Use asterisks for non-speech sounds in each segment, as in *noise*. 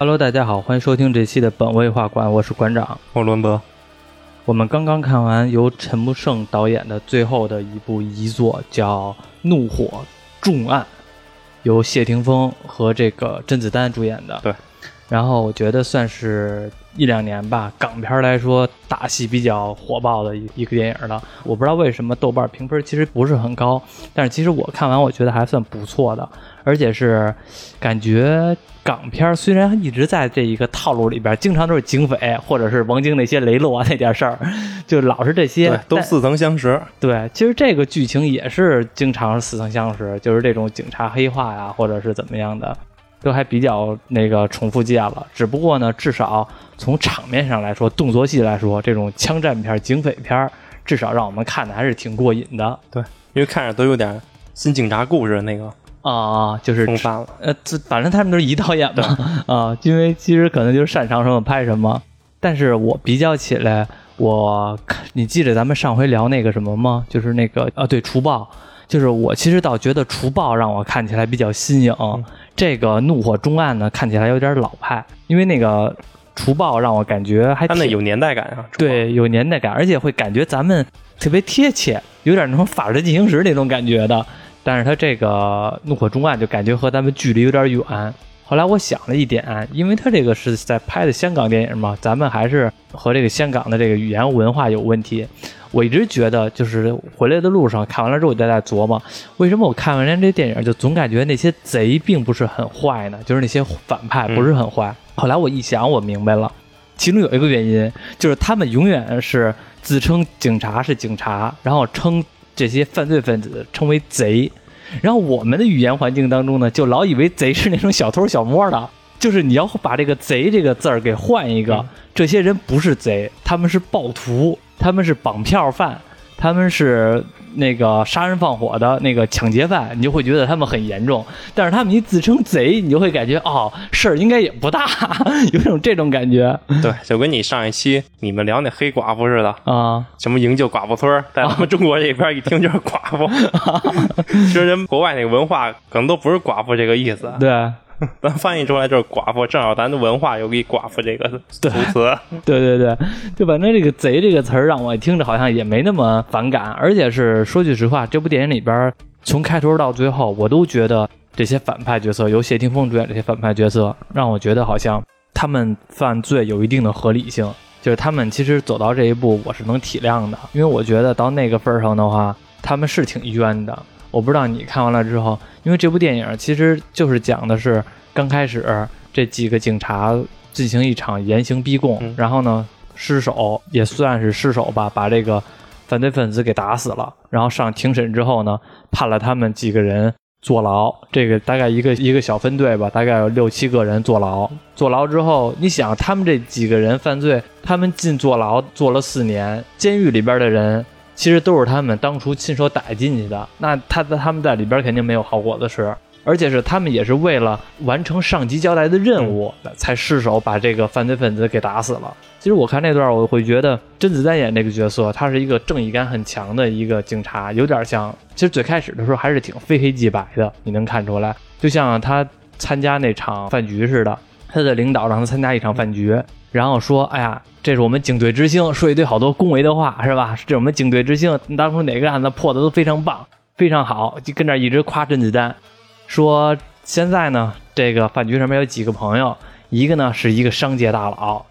Hello，大家好，欢迎收听这期的本位画馆，我是馆长。我伦博，我们刚刚看完由陈木胜导演的最后的一部遗作，叫《怒火重案》，由谢霆锋和这个甄子丹主演的。对。然后我觉得算是一两年吧，港片来说打戏比较火爆的一一个电影了。我不知道为什么豆瓣评分其实不是很高，但是其实我看完我觉得还算不错的，而且是感觉港片虽然一直在这一个套路里边，经常都是警匪或者是王晶那些雷洛啊那点事儿，就老是这些，都似曾相识。对，其实这个剧情也是经常似曾相识，就是这种警察黑化呀，或者是怎么样的。都还比较那个重复见了，只不过呢，至少从场面上来说，动作戏来说，这种枪战片、警匪片，至少让我们看的还是挺过瘾的。对，因为看着都有点新警察故事那个啊，就是风范了。呃，反正他们都是一导演嘛，*laughs* 啊，因为其实可能就是擅长什么拍什么。但是我比较起来，我你记得咱们上回聊那个什么吗？就是那个啊，对，除暴。就是我其实倒觉得《除暴》让我看起来比较新颖，这个《怒火中案》呢看起来有点老派，因为那个《除暴》让我感觉还他那有年代感啊，对，有年代感，而且会感觉咱们特别贴切，有点那种《法制进行时》那种感觉的。但是他这个《怒火中案》就感觉和咱们距离有点远。后来我想了一点，因为他这个是在拍的香港电影嘛，咱们还是和这个香港的这个语言文化有问题。我一直觉得，就是回来的路上看完了之后，我就在琢磨，为什么我看完人这电影就总感觉那些贼并不是很坏呢？就是那些反派不是很坏。后来我一想，我明白了，其中有一个原因就是他们永远是自称警察是警察，然后称这些犯罪分子称为贼。然后我们的语言环境当中呢，就老以为贼是那种小偷小摸的，就是你要把这个“贼”这个字儿给换一个，这些人不是贼，他们是暴徒，他们是绑票犯。他们是那个杀人放火的那个抢劫犯，你就会觉得他们很严重。但是他们一自称贼，你就会感觉哦，事儿应该也不大，*laughs* 有种这种感觉。对，就跟你上一期你们聊那黑寡妇似的啊，什么营救寡妇村，在咱们中国这边一听就是寡妇。*laughs* 其实人国外那个文化可能都不是寡妇这个意思。对。*laughs* 咱翻译出来就是寡妇，正好咱的文化有给寡妇这个词。*laughs* 对对对，就反正这个“贼”这个词儿让我听着好像也没那么反感，而且是说句实话，这部电影里边从开头到最后，我都觉得这些反派角色，由谢霆锋主演这些反派角色，让我觉得好像他们犯罪有一定的合理性，就是他们其实走到这一步，我是能体谅的，因为我觉得到那个份儿上的话，他们是挺冤的。我不知道你看完了之后，因为这部电影其实就是讲的是刚开始这几个警察进行一场严刑逼供，然后呢失手也算是失手吧，把这个犯罪分子给打死了。然后上庭审之后呢，判了他们几个人坐牢。这个大概一个一个小分队吧，大概有六七个人坐牢。坐牢之后，你想他们这几个人犯罪，他们进坐牢坐了四年，监狱里边的人。其实都是他们当初亲手打进去的，那他在他们在里边肯定没有好果子吃，而且是他们也是为了完成上级交代的任务才失手把这个犯罪分子给打死了。其实我看那段，我会觉得甄子丹演这个角色，他是一个正义感很强的一个警察，有点像，其实最开始的时候还是挺非黑即白的，你能看出来，就像他参加那场饭局似的，他的领导让他参加一场饭局。然后说，哎呀，这是我们警队之星，说一堆好多恭维的话，是吧？*laughs* 这是我们警队之星，当初哪个案子破的都非常棒，非常好，就跟这一直夸甄子丹。说现在呢，这个饭局上面有几个朋友，一个呢是一个商界大佬，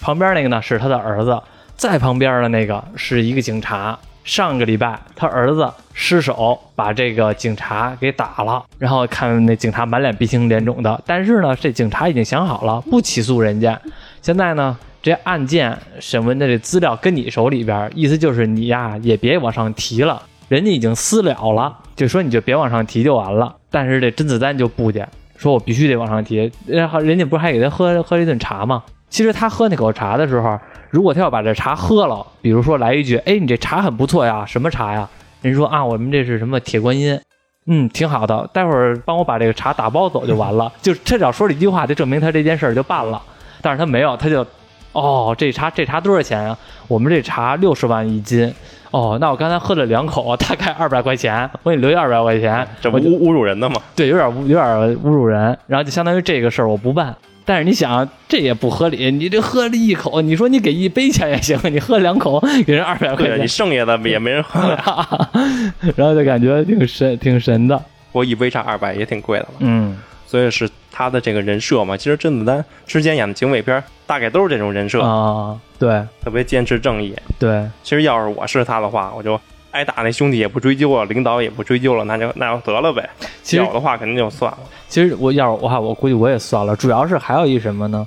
旁边那个呢是他的儿子，在旁边的那个是一个警察。上个礼拜他儿子失手把这个警察给打了，然后看那警察满脸鼻青脸肿的，但是呢，这警察已经想好了不起诉人家。现在呢，这案件审问的这资料跟你手里边，意思就是你呀也别往上提了，人家已经私了了，就说你就别往上提就完了。但是这甄子丹就不讲，说我必须得往上提。然后人家不是还给他喝喝了一顿茶吗？其实他喝那口茶的时候，如果他要把这茶喝了，比如说来一句：“哎，你这茶很不错呀，什么茶呀？”人说：“啊，我们这是什么铁观音，嗯，挺好的。待会儿帮我把这个茶打包走就完了。”就他只要说了一句话，就证明他这件事儿就办了。但是他没有，他就，哦，这茶这茶多少钱啊？我们这茶六十万一斤。哦，那我刚才喝了两口，大概二百块钱，我给你留下二百块钱，这不侮侮辱人的吗？对，有点有点侮辱人。然后就相当于这个事儿我不办，但是你想，这也不合理。你这喝了一口，你说你给一杯钱也行，你喝两口给人二百块钱，你剩下的 *laughs* 也没人喝。然后就感觉挺神，挺神的。我一杯差二百也挺贵的了。嗯所以是他的这个人设嘛。其实甄子丹之前演的警匪片大概都是这种人设，啊，对特别坚持正义。对，其实要是我是他的话，我就挨打那兄弟也不追究了，领导也不追究了，那就那就得了呗。其实有的话肯定就算了。其实我要是我话，我估计我也算了。主要是还有一什么呢？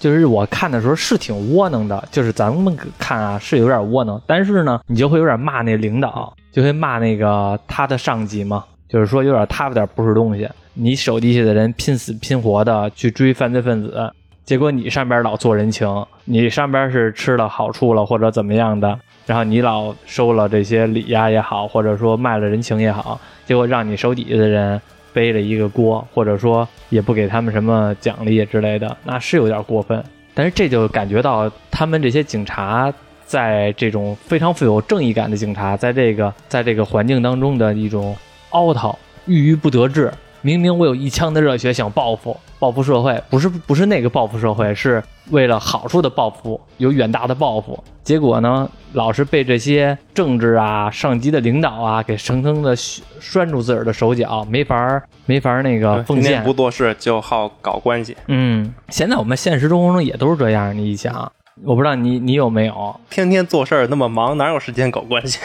就是我看的时候是挺窝囊的，就是咱们看啊是有点窝囊，但是呢，你就会有点骂那领导，就会骂那个他的上级嘛，就是说有点他有点不是东西。你手底下的人拼死拼活的去追犯罪分子，结果你上边老做人情，你上边是吃了好处了或者怎么样的，然后你老收了这些礼呀也好，或者说卖了人情也好，结果让你手底下的人背了一个锅，或者说也不给他们什么奖励之类的，那是有点过分。但是这就感觉到他们这些警察在这种非常富有正义感的警察，在这个在这个环境当中的一种凹掏、郁郁不得志。明明我有一腔的热血想报复，报复社会，不是不是那个报复社会，是为了好处的报复，有远大的抱负。结果呢，老是被这些政治啊、上级的领导啊给层层的拴住自个儿的手脚，没法儿没法儿那个奉献。不做事就好搞关系，嗯，现在我们现实生活中也都是这样。你一想，我不知道你你有没有，*laughs* 天天做事儿那么忙，哪有时间搞关系？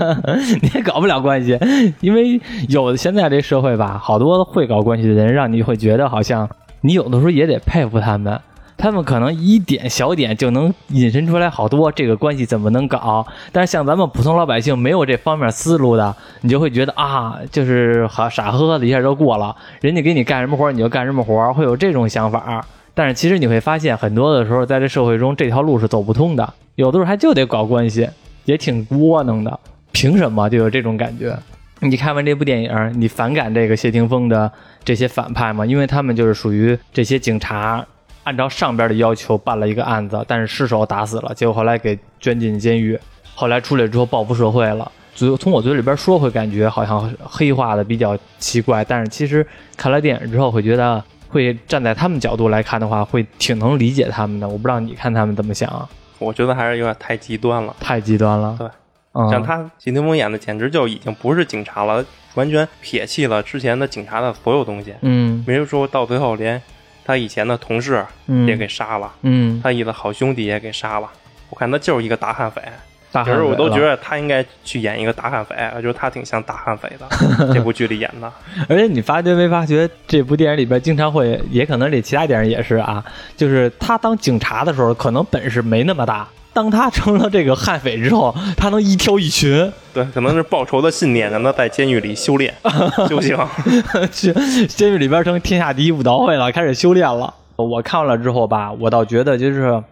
*laughs* 你也搞不了关系，因为有现在这社会吧，好多会搞关系的人，让你会觉得好像你有的时候也得佩服他们。他们可能一点小点就能引申出来好多这个关系怎么能搞，但是像咱们普通老百姓没有这方面思路的，你就会觉得啊，就是好傻呵呵的一下就过了，人家给你干什么活你就干什么活，会有这种想法。但是其实你会发现，很多的时候在这社会中这条路是走不通的，有的时候还就得搞关系，也挺窝囊的。凭什么就有这种感觉？你看完这部电影，你反感这个谢霆锋的这些反派吗？因为他们就是属于这些警察按照上边的要求办了一个案子，但是失手打死了，结果后来给捐进监狱，后来出来之后报复社会了。嘴从我嘴里边说会感觉好像黑化的比较奇怪，但是其实看了电影之后会觉得，会站在他们角度来看的话，会挺能理解他们的。我不知道你看他们怎么想啊？我觉得还是有点太极端了。太极端了。对，嗯，像他谢霆锋演的，简直就已经不是警察了，完全撇弃了之前的警察的所有东西。嗯比如说到最后，连他以前的同事嗯也给杀了，嗯，他一个好兄弟也给杀了。我看他就是一个大悍匪，大其实我都觉得。他应该去演一个大悍匪，我觉得他挺像大悍匪的。*laughs* 这部剧里演的，而且你发觉没发觉，这部电影里边经常会，也可能这其他电影也是啊，就是他当警察的时候，可能本事没那么大。当他成了这个悍匪之后，他能一挑一群，对，可能是报仇的信念让他在监狱里修炼 *laughs* 修行。*laughs* 去监狱里边成天下第一武道会了，开始修炼了。我看了之后吧，我倒觉得就是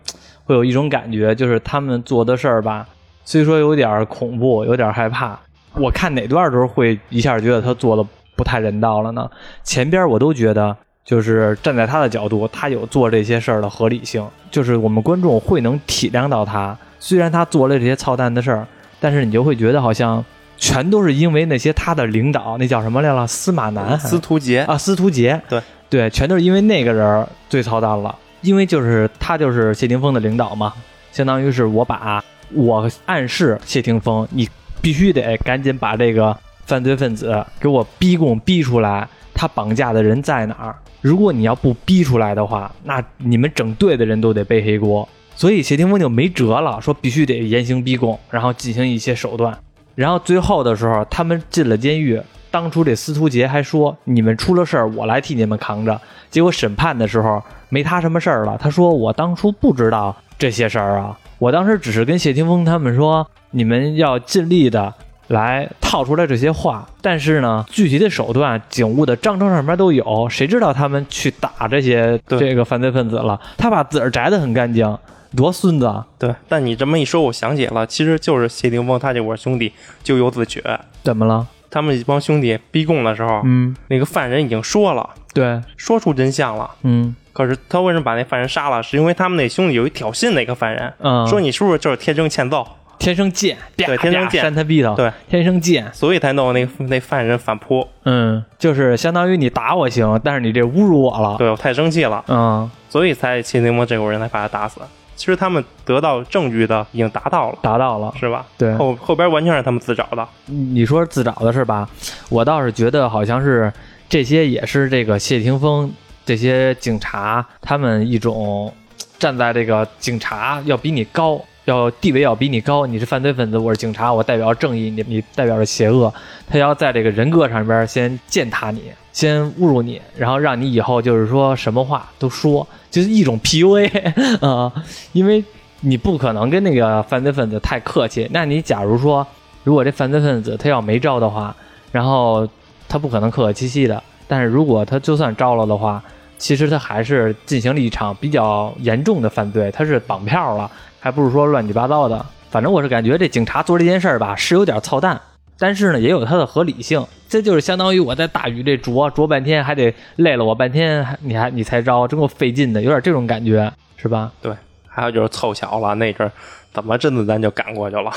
会有一种感觉，就是他们做的事儿吧，虽说有点恐怖，有点害怕。我看哪段的时候会一下觉得他做的不太人道了呢？前边我都觉得，就是站在他的角度，他有做这些事儿的合理性，就是我们观众会能体谅到他。虽然他做了这些操蛋的事儿，但是你就会觉得好像全都是因为那些他的领导，那叫什么来了？司马南司徒杰，啊，司徒杰，对对，全都是因为那个人最操蛋了，因为就是他就是谢霆锋的领导嘛，相当于是我把我暗示谢霆锋，你必须得赶紧把这个犯罪分子给我逼供逼出来，他绑架的人在哪儿？如果你要不逼出来的话，那你们整队的人都得背黑锅。所以谢霆锋就没辙了，说必须得严刑逼供，然后进行一些手段。然后最后的时候，他们进了监狱。当初这司徒杰还说：“你们出了事儿，我来替你们扛着。”结果审判的时候没他什么事儿了。他说：“我当初不知道这些事儿啊，我当时只是跟谢霆锋他们说，你们要尽力的来套出来这些话。但是呢，具体的手段、警务的章程上面都有，谁知道他们去打这些这个犯罪分子了？他把自个儿摘得很干净，多孙子啊！对。但你这么一说，我想起了，其实就是谢霆锋他这伙兄弟咎由自取。怎么了？他们一帮兄弟逼供的时候，嗯，那个犯人已经说了，对，说出真相了。嗯可是他为什么把那犯人杀了？是因为他们那兄弟有一挑衅那个犯人，嗯，说你是不是就是天生欠揍？天生贱，对天生贱扇他对，天生贱，所以才弄那那犯人反扑。嗯，就是相当于你打我行，但是你这侮辱我了，对我太生气了，嗯，所以才谢霆锋这伙人才把他打死。其实他们得到证据的已经达到了，达到了，是吧？对后后边完全是他们自找的。你说自找的是吧？我倒是觉得好像是这些也是这个谢霆锋这些警察他们一种站在这个警察要比你高，要地位要比你高，你是犯罪分子，我是警察，我代表正义，你你代表着邪恶，他要在这个人格上边先践踏你，先侮辱你，然后让你以后就是说什么话都说，就是一种 PUA *laughs* 啊、因为你不可能跟那个犯罪分子太客气，那你假如说。如果这犯罪分子他要没招的话，然后他不可能客客气气的。但是如果他就算招了的话，其实他还是进行了一场比较严重的犯罪，他是绑票了，还不是说乱七八糟的。反正我是感觉这警察做这件事儿吧，是有点操蛋，但是呢也有它的合理性。这就是相当于我在大雨这啄啄半天，还得累了我半天，还你还你才招，真够费劲的，有点这种感觉，是吧？对，还有就是凑巧了，那阵儿怎么甄子咱就赶过去了，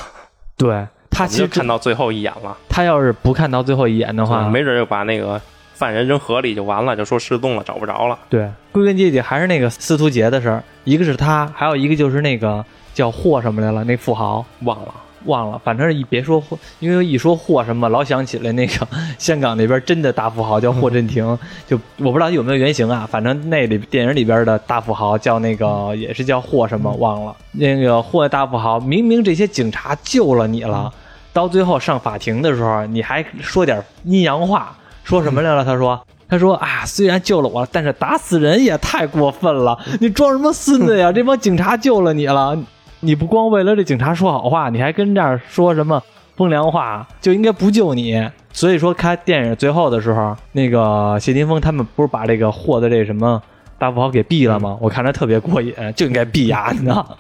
对他其实看到最后一眼了。他要是不看到最后一眼的话，没准就把那个犯人扔河里就完了，就说失踪了，找不着了。对，归根结底还是那个司徒杰的事儿，一个是他，还有一个就是那个叫霍什么来了，那富豪。忘了，忘了，反正一别说霍，因为一说霍什么，老想起来那个 *laughs* 香港那边真的大富豪叫霍震霆，*laughs* 就我不知道有没有原型啊，反正那里电影里边的大富豪叫那个也是叫霍什么忘了，那个霍大富豪，明明这些警察救了你了，到最后上法庭的时候，你还说点阴阳话，说什么来了？他说。他说啊，虽然救了我，但是打死人也太过分了！*laughs* 你装什么孙子呀？这帮警察救了你了，你不光为了这警察说好话，你还跟这儿说什么风凉话，就应该不救你。所以说，看电影最后的时候，那个谢霆锋他们不是把这个霍的这什么大富豪给毙了吗？我看着特别过瘾，就应该毙呀，你知道？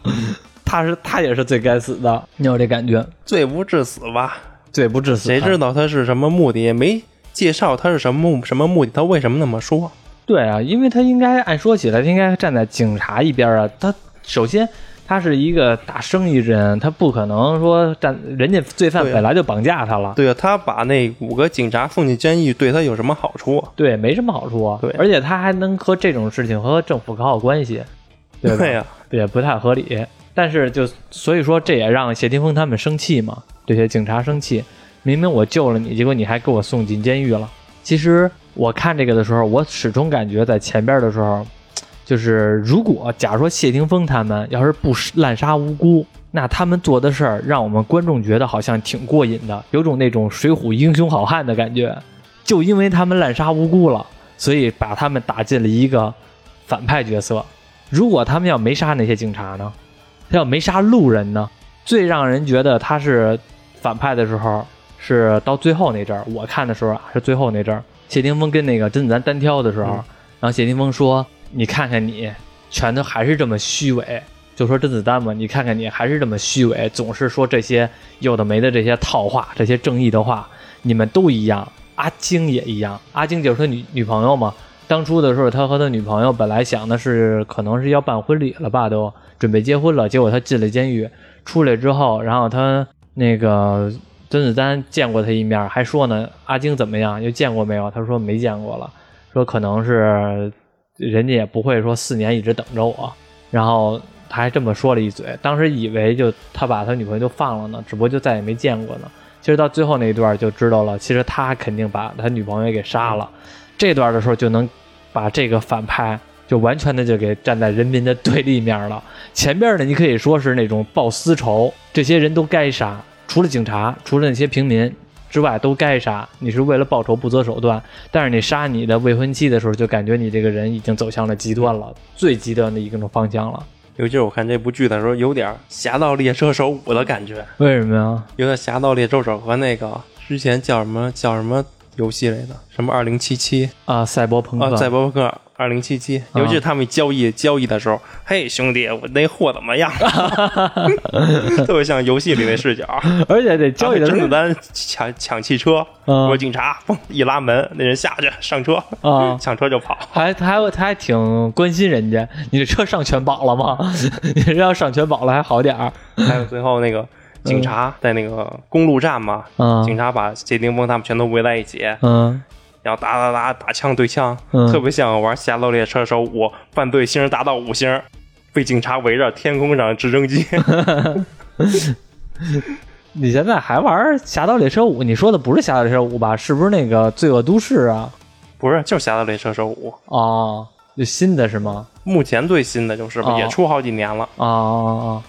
他是他也是最该死的，你有这感觉？罪不至死吧？罪不至死，谁知道他是什么目的？没介绍他是什么目什么目的，他为什么那么说？对啊，因为他应该按说起来，他应该站在警察一边啊。他首先他是一个大生意人，他不可能说站人家罪犯本来就绑架他了，对啊，他把那五个警察送进监狱，对他有什么好处？对，没什么好处啊。对而且他还能和这种事情和政府搞好关系，对吧？对呀、也不太合理。但是就所以说，这也让谢霆锋他们生气嘛，这些警察生气。明明我救了你，结果你还给我送进监狱了。其实我看这个的时候，我始终感觉在前边的时候，就是如果假如说谢霆锋他们要是不滥杀无辜，那他们做的事儿让我们观众觉得好像挺过瘾的，有种那种水浒英雄好汉的感觉。就因为他们滥杀无辜了，所以把他们打进了一个反派角色。如果他们要没杀那些警察呢？他要没杀路人呢？最让人觉得他是反派的时候，是到最后那阵儿。我看的时候啊，是最后那阵儿，谢霆锋跟那个甄子丹单挑的时候，嗯然后谢霆锋说：“你看看你，全都还是这么虚伪。”就说甄子丹嘛，你看看你还是这么虚伪，总是说这些有的没的这些套话，这些正义的话，你们都一样。阿晶也一样，阿晶就是他女女朋友嘛。当初的时候，他和他女朋友本来想的是，可能是要办婚礼了吧，都准备结婚了。结果他进了监狱，出来之后，然后他那个甄子丹见过他一面，还说呢，阿晶怎么样？又见过没有？他说没见过了，说可能是人家也不会说四年一直等着我。然后他还这么说了一嘴，当时以为就他把他女朋友就放了呢，只不过就再也没见过呢。其实到最后那一段就知道了，其实他肯定把他女朋友给杀了。这段的时候就能把这个反派就完全的就给站在人民的对立面了。前边呢，你可以说是那种报私仇，这些人都该杀，除了警察，除了那些平民之外都该杀。你是为了报仇不择手段，但是你杀你的未婚妻的时候，就感觉你这个人已经走向了极端了，最极端的一种方向了。尤其是我看这部剧的时候，有点《侠盗猎车手五》的感觉，为什么呀？有点《侠盗猎车手》和那个之前叫什么叫什么游戏类的，什么二零七七啊，赛博朋克，啊，赛博朋克二零七七，尤其是他们交易交易的时候，嘿兄弟，我那货怎么样？*laughs* *laughs* 特别像游戏里那视角。*laughs* 而且这交易的时候甄子丹抢抢汽车，嗯我警察嘣一拉门，那人下去上车，啊，抢车就跑。还他还他还挺关心人家，你这车上全保了吗？你这要上全保了还好点儿。还有最后那个警察在那个公路站嘛，嗯警察把谢霆锋他们全都围在一起，嗯然后打打打打枪对枪，嗯特别像玩《侠盗猎车手五》，犯罪星达到五星，被警察围着，天空上直升机。*laughs* 你现在还玩《侠盗猎车五》？你说的不是《侠盗猎车五》吧？是不是那个《罪恶都市》啊？不是，就是《侠盗猎车手五》，哦，就新的是吗？目前最新的就是，哦也出好几年了。哦哦哦，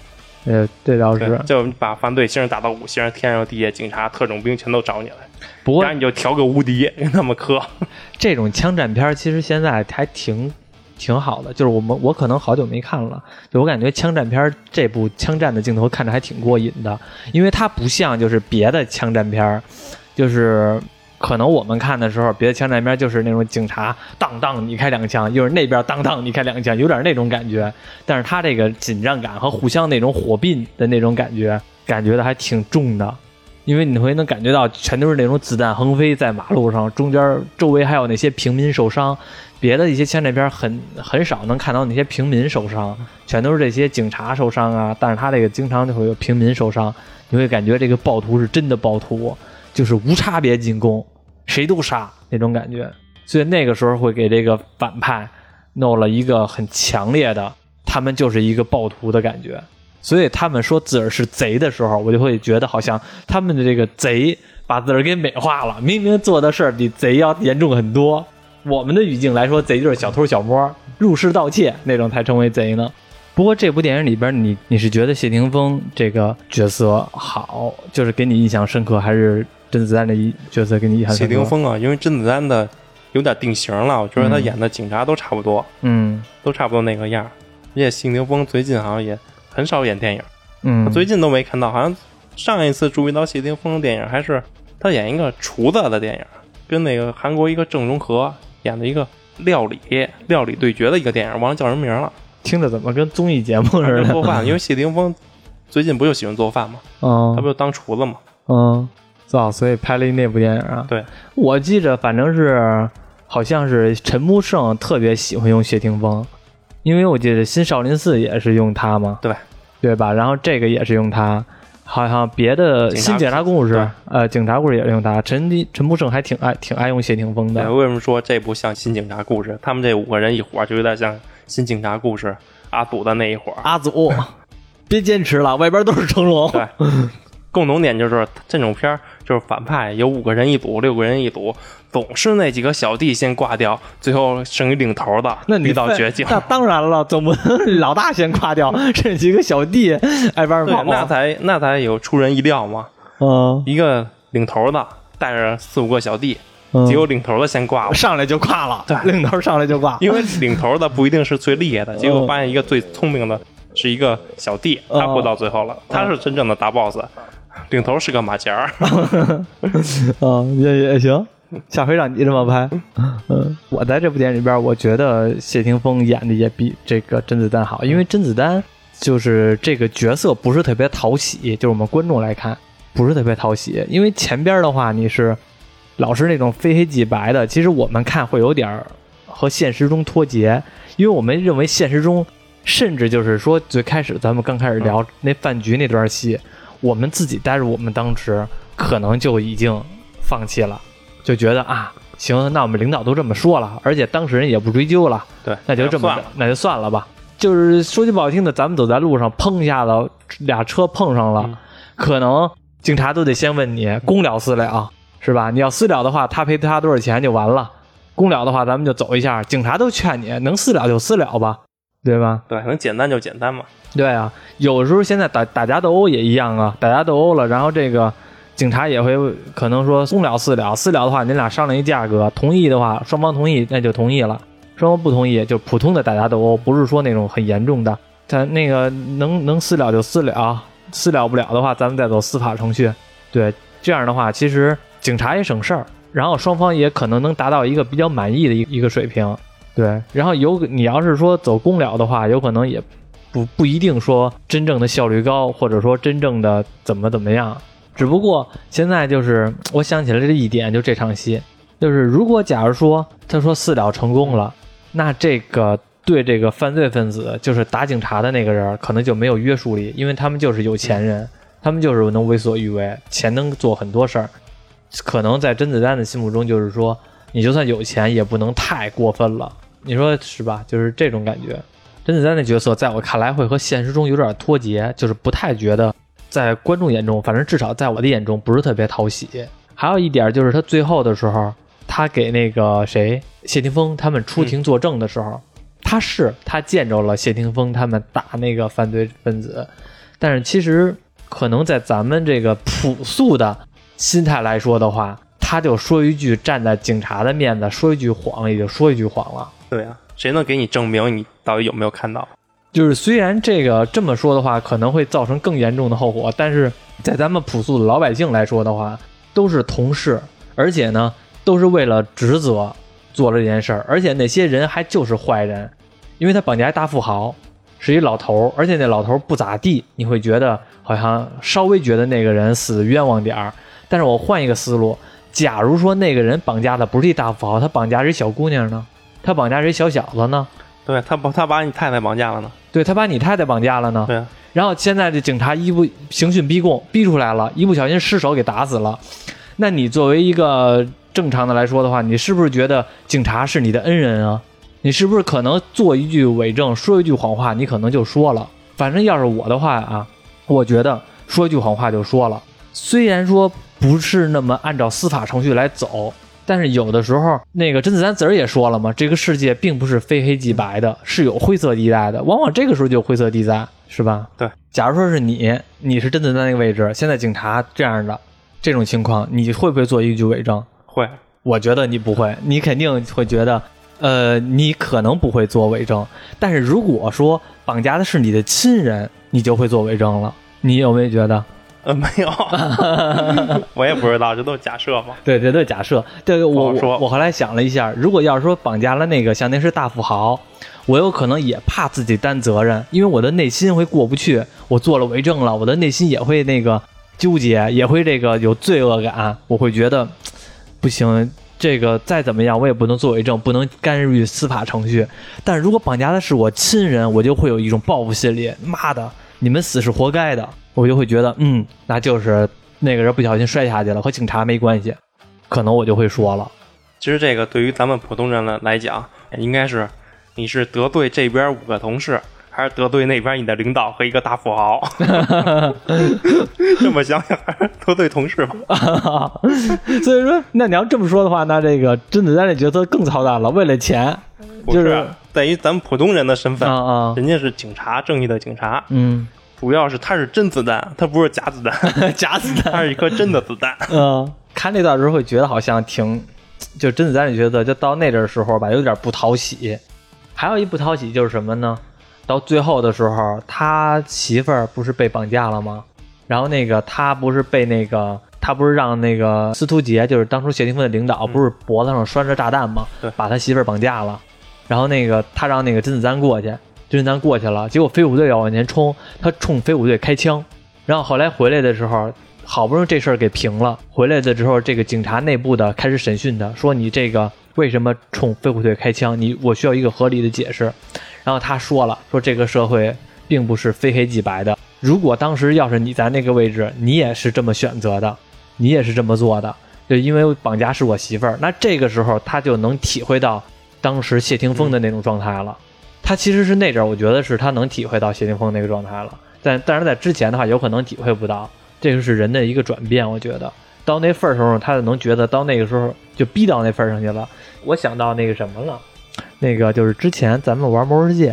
呃，这倒对是，。就把犯罪星打到五星，天上地下警察、特种兵全都找你来，不过然你就调个无敌，跟他们磕。*laughs* 这种枪战片儿其实现在还挺挺好的，就是我们我可能好久没看了，就我感觉枪战片儿这部枪战的镜头看着还挺过瘾的，因为它不像就是别的枪战片儿，就是。可能我们看的时候，别的枪战片就是那种警察当当你开两枪，又是那边当当你开两枪，有点那种感觉。但是他这个紧张感和互相那种火并的那种感觉，感觉的还挺重的。因为你会能感觉到全都是那种子弹横飞在马路上，中间周围还有那些平民受伤。别的一些枪战片很很少能看到那些平民受伤，全都是这些警察受伤啊。但是他这个经常就会有平民受伤，你会感觉这个暴徒是真的暴徒，就是无差别进攻，谁都杀那种感觉。所以那个时候会给这个反派弄了一个很强烈的，他们就是一个暴徒的感觉。所以他们说自个儿是贼的时候，我就会觉得好像他们的这个贼把自个儿给美化了，明明做的事儿比贼要严重很多。我们的语境来说，贼就是小偷小摸、入室盗窃那种才称为贼呢。不过这部电影里边，你你是觉得谢霆锋这个角色好，就是给你印象深刻，还是甄子丹的一角色给你印象谢？霆锋啊，因为甄子丹的有点定型了，我觉得他演的警察都差不多，嗯都差不多那个样儿。而且谢霆锋最近好像也很少演电影，嗯，最近都没看到。好像上一次注意到谢霆锋的电影还是他演一个厨子的电影，跟那个韩国一个郑容和演的一个料理料理对决的一个电影，忘了叫什么名了。听着怎么跟综艺节目似的？做饭，因为谢霆锋最近不就喜欢做饭吗，嗯他不就当厨子吗？嗯，啊，所以拍了一那部电影啊。对，我记着反正是好像是陈木胜特别喜欢用谢霆锋，因为我记得《新少林寺》也是用他嘛，对对吧？然后这个也是用他，好像别的新警察故事，呃，警察故事也是用他。陈陈木胜还挺爱挺爱用谢霆锋，的。为什么说这部像新警察故事？他们这五个人一伙儿就有点像新警察故事阿祖的那一伙儿。阿祖，别坚持了，外边都是成龙。对，*laughs* 共同点就是这种片儿就是反派有五个人一组，六个人一组，总是那几个小弟先挂掉，最后剩一领头的，那你逼到绝境。那 *laughs* 当然了，总不能老大先挂掉，*laughs* 这几个小弟挨边对跑，。那才那才有出人意料嘛。嗯，一个领头的带着四五个小弟，嗯结果领头的先挂了。上来就挂了，对领头上来就挂。因为领头的不一定是最厉害的，结嗯果发现一个最聪明的是一个小弟，他活到最后了，他是真正的大 boss，领头是个马甲儿。*laughs* 啊，也也行，下回让你这么拍。嗯，我在这部电影里边，我觉得谢霆锋演的也比这个甄子丹好，因为甄子丹就是这个角色不是特别讨喜，就是我们观众来看不是特别讨喜，因为前边的话你是老是那种非黑即白的，其实我们看会有点儿和现实中脱节，因为我们认为现实中。甚至就是说，最开始咱们刚开始聊那饭局那段戏，我们自己带着我们当时可能就已经放弃了，就觉得啊，行，那我们领导都这么说了，而且当事人也不追究了，对，那就这么那就算了吧。就是说句不好听的，咱们走在路上，砰一下子俩车碰上了，嗯可能警察都得先问你公了私了，是吧？你要私了的话，他赔他多少钱就完了；公了的话，咱们就走一下。警察都劝你能私了就私了吧，对吧？对，能简单就简单嘛。对啊，有时候现在打打架斗殴也一样啊，打架斗殴了，然后这个警察也会可能说公了私了，私了的话，你俩商量一价格，同意的话，双方同意那就同意了，双方不同意就普通的打架斗殴，不是说那种很严重的。他那个能能私了就私了，私了不了的话，咱们再走司法程序。对，这样的话，其实警察也省事儿，然后双方也可能能达到一个比较满意的一一个水平。对，然后有你要是说走公了的话，有可能也不不一定说真正的效率高，或者说真正的怎么怎么样。只不过现在就是我想起来这一点，就这场戏，就是如果假如说他说私了成功了，那这个对这个犯罪分子，就是打警察的那个人，可能就没有约束力，因为他们就是有钱人，他们就是能为所欲为，钱能做很多事儿。可能在甄子丹的心目中，就是说你就算有钱，也不能太过分了，你说是吧？就是这种感觉。甄子丹的角色在我看来会和现实中有点脱节，就是不太觉得在观众眼中，反正至少在我的眼中不是特别讨喜。还有一点就是他最后的时候，他给那个谁谢霆锋他们出庭作证的时候，他是他见着了谢霆锋他们打那个犯罪分子，但是其实可能在咱们这个朴素的心态来说的话，他就说一句站在警察的面子说一句谎，也就说一句谎了。对啊，谁能给你证明你到底有没有看到？就是虽然这个这么说的话，可能会造成更严重的后果，但是在咱们朴素的老百姓来说的话，都是同事，而且呢，都是为了职责做了这件事儿，而且那些人还就是坏人，因为他绑架一大富豪，是一老头，而且那老头不咋地，你会觉得好像稍微觉得那个人死冤枉点儿。但是我换一个思路，假如说那个人绑架的不是一大富豪，他绑架是一小姑娘呢？他绑架谁小小子呢？对他把他把你太太绑架了呢？对他把你太太绑架了呢？对啊，然后现在这警察一不刑讯逼供，逼出来了，一不小心失手给打死了。那你作为一个正常的来说的话，你是不是觉得警察是你的恩人啊？你是不是可能做一句伪证，说一句谎话，你可能就说了？反正要是我的话啊，我觉得说一句谎话就说了。虽然说不是那么按照司法程序来走，但是有的时候那个甄子丹自儿也说了嘛，这个世界并不是非黑即白的，是有灰色地带的，往往这个时候就有灰色地带，是吧？对。假如说是你，你是甄子丹那个位置，现在警察这样的这种情况，你会不会做一句伪证？会，我觉得你不会，你肯定会觉得，呃，你可能不会做伪证。但是如果说绑架的是你的亲人，你就会做伪证了。你有没有觉得？呃，没有，*laughs* 我也不知道，这都是假设嘛。对，这都是假设。对，我说我我后来想了一下，如果要是说绑架了那个像那是大富豪，我有可能也怕自己担责任，因为我的内心会过不去。我做了伪证了，我的内心也会那个纠结，也会这个有罪恶感。我会觉得不行，这个再怎么样我也不能做伪证，不能干预司法程序。但是如果绑架的是我亲人，我就会有一种报复心理。妈的，你们死是活该的，我就会觉得，嗯，那就是那个人不小心摔下去了，和警察没关系，可能我就会说了。其实这个对于咱们普通人来来讲，应该是你是得罪这边五个同事，还是得罪那边你的领导和一个大富豪？*laughs* 这么想想，还是得罪同事吧。*laughs* 所以说，那你要这么说的话，那这个甄子丹这角色更操蛋了，为了钱，不就是在于咱们普通人的身份，啊啊，人家是警察，正义的警察，嗯，主要是他是真子弹，他不是假子弹，*laughs* 假子弹，他是一颗真的子弹。嗯，看这段时候会觉得好像挺，就甄子丹这角色，就到那阵儿时候吧，有点不讨喜。还有一不讨喜就是什么呢？到最后的时候，他媳妇儿不是被绑架了吗？然后那个他不是被那个他不是让那个司徒杰，就是当初谢霆锋的领导，不是脖子上拴着炸弹吗？对把他媳妇儿绑架了。然后那个他让那个甄子丹过去，甄子丹过去了，结果飞虎队要往前冲，他冲飞虎队开枪。然后后来回来的时候，好不容易这事儿给平了，回来的时候，这个警察内部的开始审讯他，说你这个为什么冲飞虎队开枪？你我需要一个合理的解释。然后他说了，说这个社会并不是非黑即白的。如果当时要是你在那个位置，你也是这么选择的，你也是这么做的，就因为绑架是我媳妇儿，那这个时候他就能体会到当时谢霆锋的那种状态了。他其实是那阵儿，我觉得是他能体会到谢霆锋那个状态了。但但是在之前的话，有可能体会不到。这个是人的一个转变，我觉得到那份儿时候，他就能觉得到那个时候就逼到那份儿上去了。我想到那个什么了，那个就是之前咱们玩《魔兽世界》，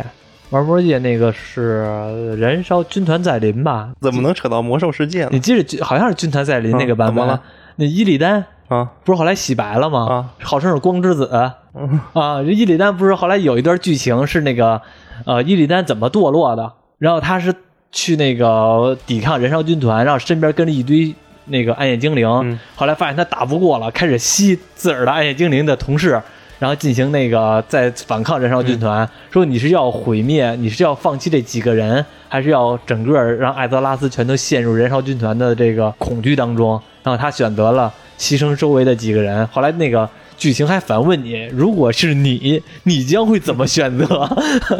玩《魔兽世界》那个是燃烧军团再临吧？怎么能扯到魔兽世界呢你？记得好像是军团再临那个版本啊怎么了？那伊利丹啊，不是后来洗白了吗？啊号称是光之子。嗯 *laughs* 啊，这伊里丹不是后来有一段剧情是那个呃伊里丹怎么堕落的？然后他是去那个抵抗燃烧军团，然后身边跟着一堆那个暗夜精灵，嗯后来发现他打不过了，开始吸自个儿的暗夜精灵的同事。然后进行那个在反抗燃烧军团，说你是要毁灭，你是要放弃这几个人，还是要整个让艾泽拉斯全都陷入燃烧军团的这个恐惧当中？然后他选择了牺牲周围的几个人。后来那个剧情还反问你，如果是你，你将会怎么选择？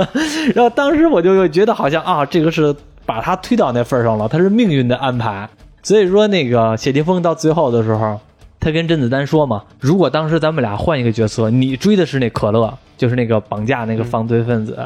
*laughs* 然后当时我就觉得好像啊，这个是把他推到那份儿上了，他是命运的安排。所以说，那个谢霆锋到最后的时候，他跟甄子丹说嘛，如果当时咱们俩换一个角色，你追的是那可乐，就是那个绑架那个犯罪分子，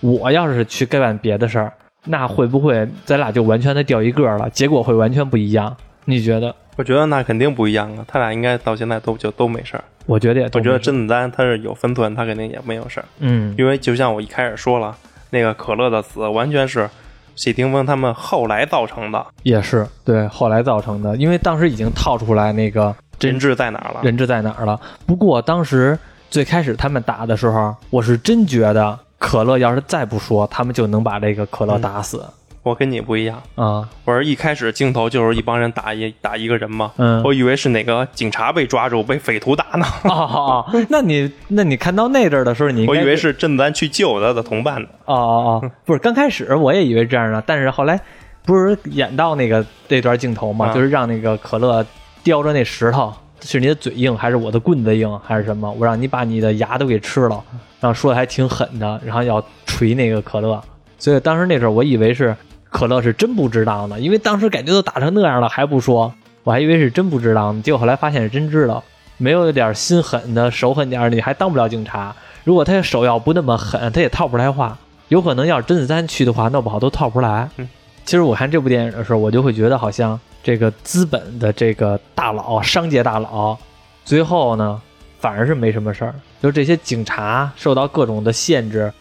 我要是去干别的事儿，那会不会咱俩就完全的掉一个了？结果会完全不一样？你觉得？我觉得那肯定不一样啊，他俩应该到现在都就都没事儿。我觉得也都我觉得甄子丹他是有分寸，他肯定也没有事儿，嗯。因为就像我一开始说了，那个可乐的死完全是谢霆锋他们后来造成的，也是对后来造成的，因为当时已经套出来那个人质在哪儿了？人质在哪儿了。不过当时最开始他们打的时候，我是真觉得可乐要是再不说，他们就能把这个可乐打死我跟你不一样，啊。我是一开始镜头就是一帮人打一打一个人嘛，嗯我以为是哪个警察被抓住被匪徒打呢，哦哦，哦那你那你看到那阵儿的时候，你我以为是甄子丹去救他的同伴呢。哦哦哦，*laughs* 不是，刚开始我也以为这样的，但是后来不是演到那个那段镜头嘛，啊就是让那个可乐叼着那石头，是你的嘴硬还是我的棍子硬还是什么？我让你把你的牙都给吃了，然后说的还挺狠的，然后要锤那个可乐，所以当时那时候我以为是可乐是真不知道呢，因为当时感觉都打成那样了还不说，我还以为是真不知道呢，结果后来发现是真知道，没有点心狠的手狠点你还当不了警察。如果他手要不那么狠，他也套不出来话。有可能要是甄子丹去的话，弄不好都套不出来。嗯其实我看这部电影的时候，我就会觉得好像这个资本的这个大佬、商界大佬，最后呢反而是没什么事儿，就这些警察受到各种的限制，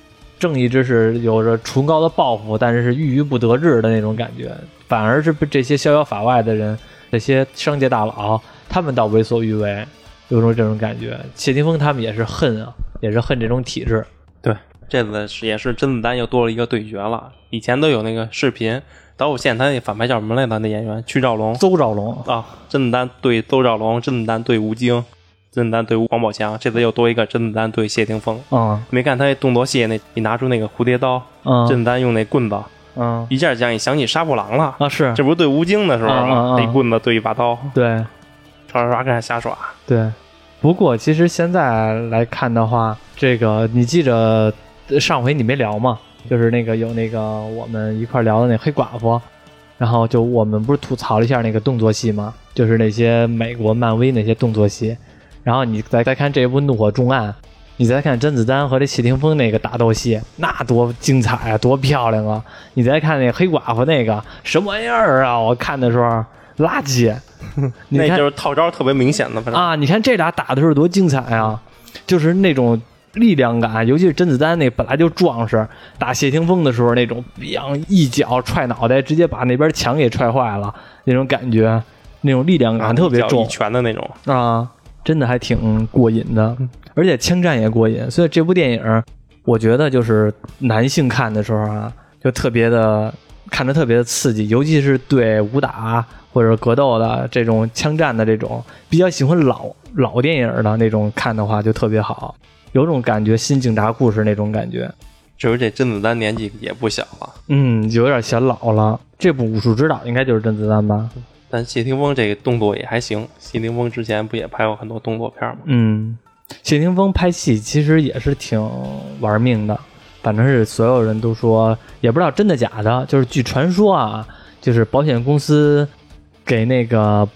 正义之士有着崇高的抱负，但是是郁郁不得志的那种感觉，反而是被这些逍遥法外的人，这些商界大佬，他们倒为所欲为，有种这种感觉。谢霆锋他们也是恨啊，也是恨这种体制。对，这次是也是甄子丹又多了一个对决了。以前都有那个视频，导火线他那反派叫什么来着？那演员屈兆龙邹兆龙，啊，甄子丹对邹兆龙，甄子丹对吴京，甄子丹对王宝强，这次又多一个甄子丹对谢霆锋。嗯没看他那动作戏，那你拿出那个蝴蝶刀，嗯甄子丹用那棍子，嗯一下想想起杀破狼了。啊是，这不是对吴京的时候吗？嗯那棍子对一把刀，对刷刷刷跟他瞎耍。对。不过其实现在来看的话，这个你记着上回你没聊吗？就是那个有那个我们一块聊的那黑寡妇，然后就我们不是吐槽了一下那个动作戏吗？就是那些美国漫威那些动作戏，然后你再再看这部《怒火重案》，你再看甄子丹和这谢霆锋那个打斗戏，那多精彩啊，多漂亮啊！你再看那黑寡妇那个什么玩意儿啊？我看的时候垃圾。*laughs* 你看那就是套招特别明显的，啊，你看这俩打的时候多精彩啊！就是那种力量感，尤其是甄子丹那本来就壮实，打谢霆锋的时候那种，biang 一脚踹脑袋，直接把那边墙给踹坏了，那种感觉，那种力量感特别重拳的那种。啊，真的还挺过瘾的，而且枪战也过瘾。所以这部电影，我觉得就是男性看的时候啊，就特别的看着特别的刺激，尤其是对武打或者格斗的这种枪战的这种，比较喜欢老老电影的那种看的话，就特别好，有种感觉新警察故事那种感觉。就是这甄子丹年纪也不小了，嗯，有点显老了。这部武术指导应该就是甄子丹吧？但谢霆锋这个动作也还行。谢霆锋之前不也拍过很多动作片吗？嗯，谢霆锋拍戏其实也是挺玩命的，反正是所有人都说，也不知道真的假的，就是据传说啊，就是保险公司给那个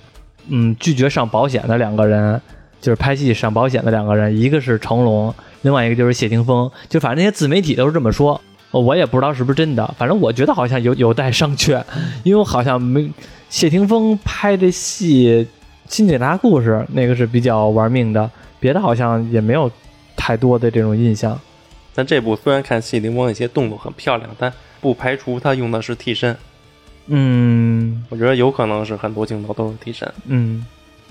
嗯拒绝上保险的两个人，就是拍戏上保险的两个人，一个是成龙，另外一个就是谢霆锋，就反正那些自媒体都是这么说。我也不知道是不是真的，反正我觉得好像有有待商榷，因为我好像没谢霆锋拍的戏《新警察故事》那个是比较玩命的，别的好像也没有太多的这种印象。但这部虽然看谢霆锋一些动作很漂亮，但不排除他用的是替身。嗯我觉得有可能是很多镜头都是替身。嗯，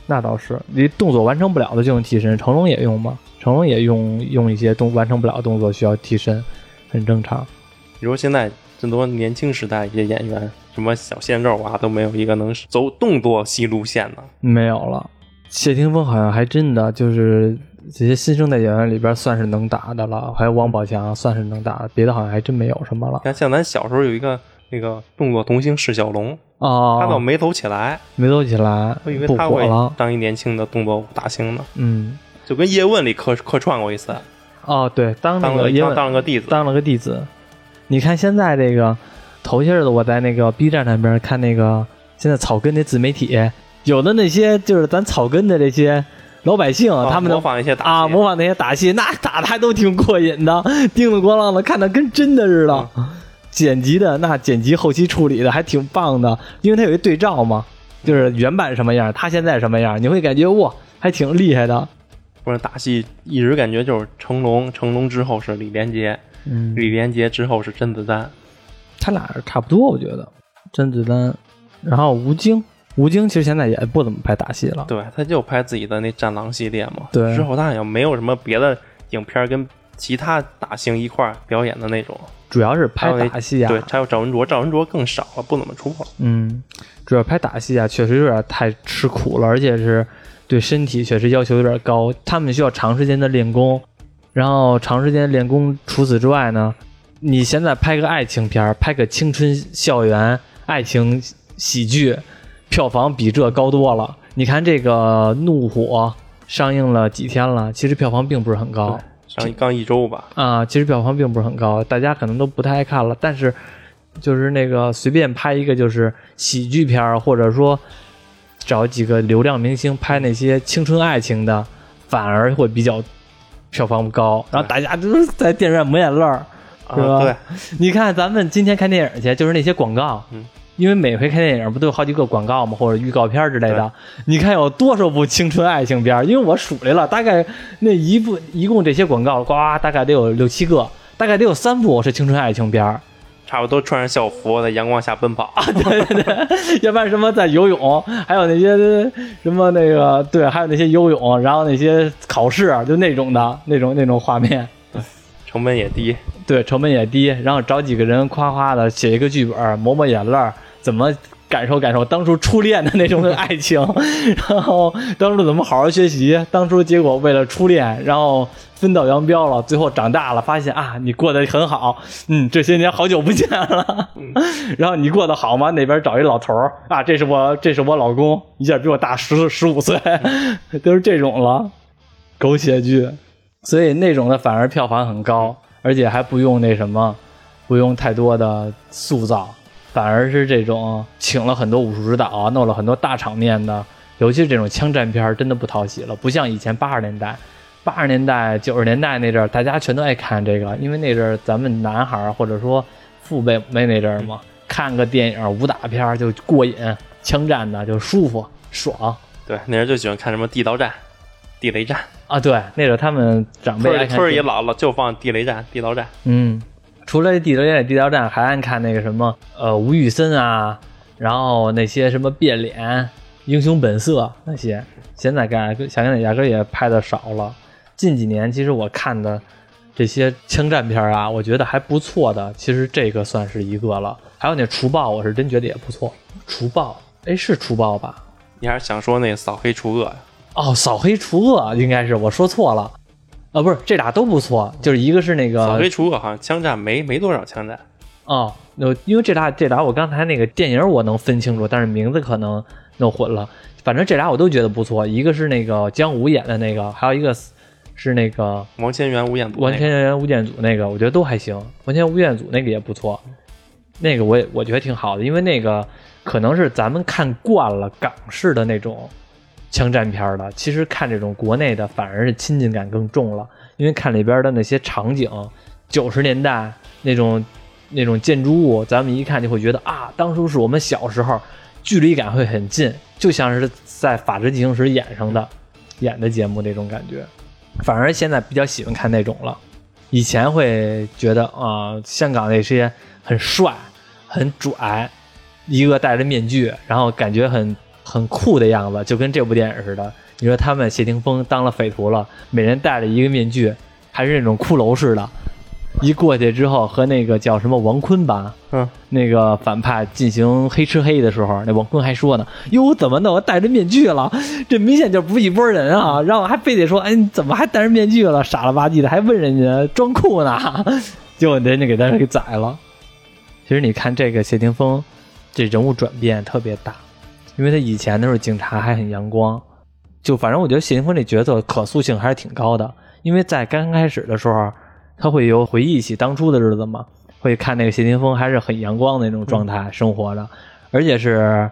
那倒是，你动作完成不了的就用替身，成龙也用吗，成龙也用用一些动完成不了的动作需要替身，很正常。比如现在这多年轻时代一些演员，什么小鲜肉啊，都没有一个能走动作戏路线的。没有了，谢霆锋好像还真的就是这些新生代演员里边算是能打的了，还有王宝强算是能打的，别的好像还真没有什么了你。看，像咱小时候有一个那个动作童星释小龙，哦，他倒没走起来，没走起来，我以为他会。当一年轻的动作大星呢，嗯，就跟叶问里客客串过一次，哦，对，当了当个叶问当了个弟子。当了个弟子。你看现在这个头些日子我在那个 B 站上边看那个现在草根的自媒体，有的那些就是咱草根的这些老百姓，他们模的仿一些打啊，模仿那些打戏，那打的还都挺过瘾的，叮了咣啷的，看的跟真的似的。剪辑的那剪辑后期处理的还挺棒的，因为它有一对照嘛，就是原版什么样，他现在什么样，你会感觉哇，还挺厉害的。不是打戏，一直感觉就是成龙，成龙之后是李连杰，嗯，李连杰之后是甄子丹。他俩差不多，我觉得。甄子丹，然后吴京，吴京其实现在也不怎么拍打戏了。对，他就拍自己的那《战狼》系列嘛。对之后他好像没有什么别的影片跟其他大星一块儿表演的那种。主要是拍打戏啊，对，还有赵文卓，赵文卓更少了，不怎么出口。嗯，主要拍打戏啊，确实有点太吃苦了，而且是对身体确实要求有点高。他们需要长时间的练功，然后长时间练功。除此之外呢，你现在拍个爱情片儿，拍个青春校园爱情喜剧，票房比这高多了。你看这个《怒火》上映了几天了，其实票房并不是很高。上刚一周吧，啊，其实票房并不是很高，大家可能都不太爱看了。但是，就是那个随便拍一个就是喜剧片儿，或者说找几个流量明星拍那些青春爱情的，反而会比较票房高。然后大家都是在电影院抹眼泪儿。是吧啊，对，你看咱们今天看电影去，就是那些广告，嗯因为每回看电影不都有好几个广告吗，或者预告片之类的？你看有多少部青春爱情片儿？因为我数来了，大概那一部一共这些广告，呱，大概得有六七个，大概得有三部是青春爱情片儿，差不多穿上校服在阳光下奔跑。对 *laughs* 对对，*laughs* 要不然什么在游泳，还有那些什么那个对，还有那些游泳，然后那些考试，就那种的那种那种画面。对成本也低，对，成本也低，然后找几个人夸夸的写一个剧本，抹抹眼泪儿，怎么感受感受当初初恋的那种爱情，*laughs* 然后当初怎么好好学习，当初结果为了初恋，然后分道扬镳了，最后长大了发现啊，你过得很好，嗯，这些年好久不见了，*laughs* 然后你过得好吗？那边找一老头儿啊，这是我这是我老公，一下比我大十十五岁，都是这种了，狗血剧。所以那种的反而票房很高，而且还不用那什么，不用太多的塑造，反而是这种请了很多武术指导，弄了很多大场面的，尤其是这种枪战片儿，真的不讨喜了，不像以前八十年代、八十年代、九十年代那阵儿，大家全都爱看这个，因为那阵儿咱们男孩儿或者说父辈没那阵儿嘛，看个电影武打片儿就过瘾，枪战的就舒服爽。对，那人就喜欢看什么地道战、地雷战。啊，对，那阵儿他们长辈村儿村儿也老了，就放地雷战、地道战。嗯，除了地雷、地道战，还爱看那个什么呃吴宇森啊，然后那些什么变脸、英雄本色那些，现在干想想压根儿也拍的少了。近几年其实我看的这些枪战片啊，我觉得还不错的，其实这个算是一个了。还有那除暴，我是真觉得也不错。除暴，哎，是除暴吧？你还是想说那扫黑除恶呀？哦，扫黑除恶应该是我说错了。*laughs* 啊，不是，这俩都不错，就是一个是那个扫黑除恶好像枪战没没多少枪战。哦，那因为这俩这俩我刚才那个电影我能分清楚，但是名字可能弄混了。反正这俩我都觉得不错，一个是那个姜武演的那个，还有一个是是那个王千源、吴彦祖那个，完全员吴彦祖那个，我觉得都还行。王千源吴彦祖那个也不错，那个我也我觉得挺好的，因为那个可能是咱们看惯了港式的那种枪战片儿了，其实看这种国内的反而是亲近感更重了，因为看里边的那些场景，九十年代那种那种建筑物，咱们一看就会觉得啊，当初是我们小时候，距离感会很近，就像是在《法制进行时》演上的演的节目那种感觉。反而现在比较喜欢看那种了。以前会觉得啊、香港那些很帅、很拽，一个戴着面具，然后感觉很很酷的样子，就跟这部电影似的。你说他们谢霆锋当了匪徒了，每人戴着一个面具，还是那种骷髅似的。一过去之后，和那个叫什么王坤吧，嗯，那个反派进行黑吃黑的时候，那王坤还说呢：“哟，怎么弄？我戴着面具了，这明显就不是一拨人啊！”然后还非得说：“哎，你怎么还戴着面具了？傻了吧唧的，还问人家装酷呢。*laughs* ”结果人家给他给宰了。其实你看这个谢霆锋，这人物转变特别大，因为他以前的时候警察还很阳光，就反正我觉得谢霆锋这角色可塑性还是挺高的，因为在刚开始的时候，他会有回忆起当初的日子嘛，会看那个谢霆锋还是很阳光的那种状态生活的，而且是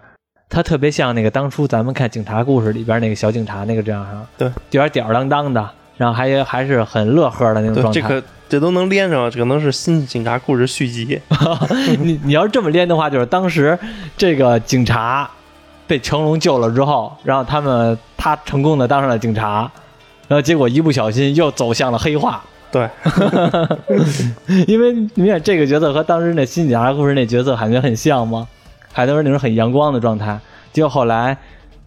他特别像那个当初咱们看警察故事里边那个小警察那个这样哈，对，有点吊儿郎当的，然后还还是很乐呵的那种，状态。这个这都能连上，这可能是新警察故事续集。*laughs* 你你要是这么连的话，就是当时这个警察被成龙救了之后，然后他们他成功的当上了警察，然后结果一不小心又走向了黑化。对，*laughs* *laughs* 因为你看这个角色和当时那新警察故事那角色感觉很像吗？还都是那种很阳光的状态。结果后来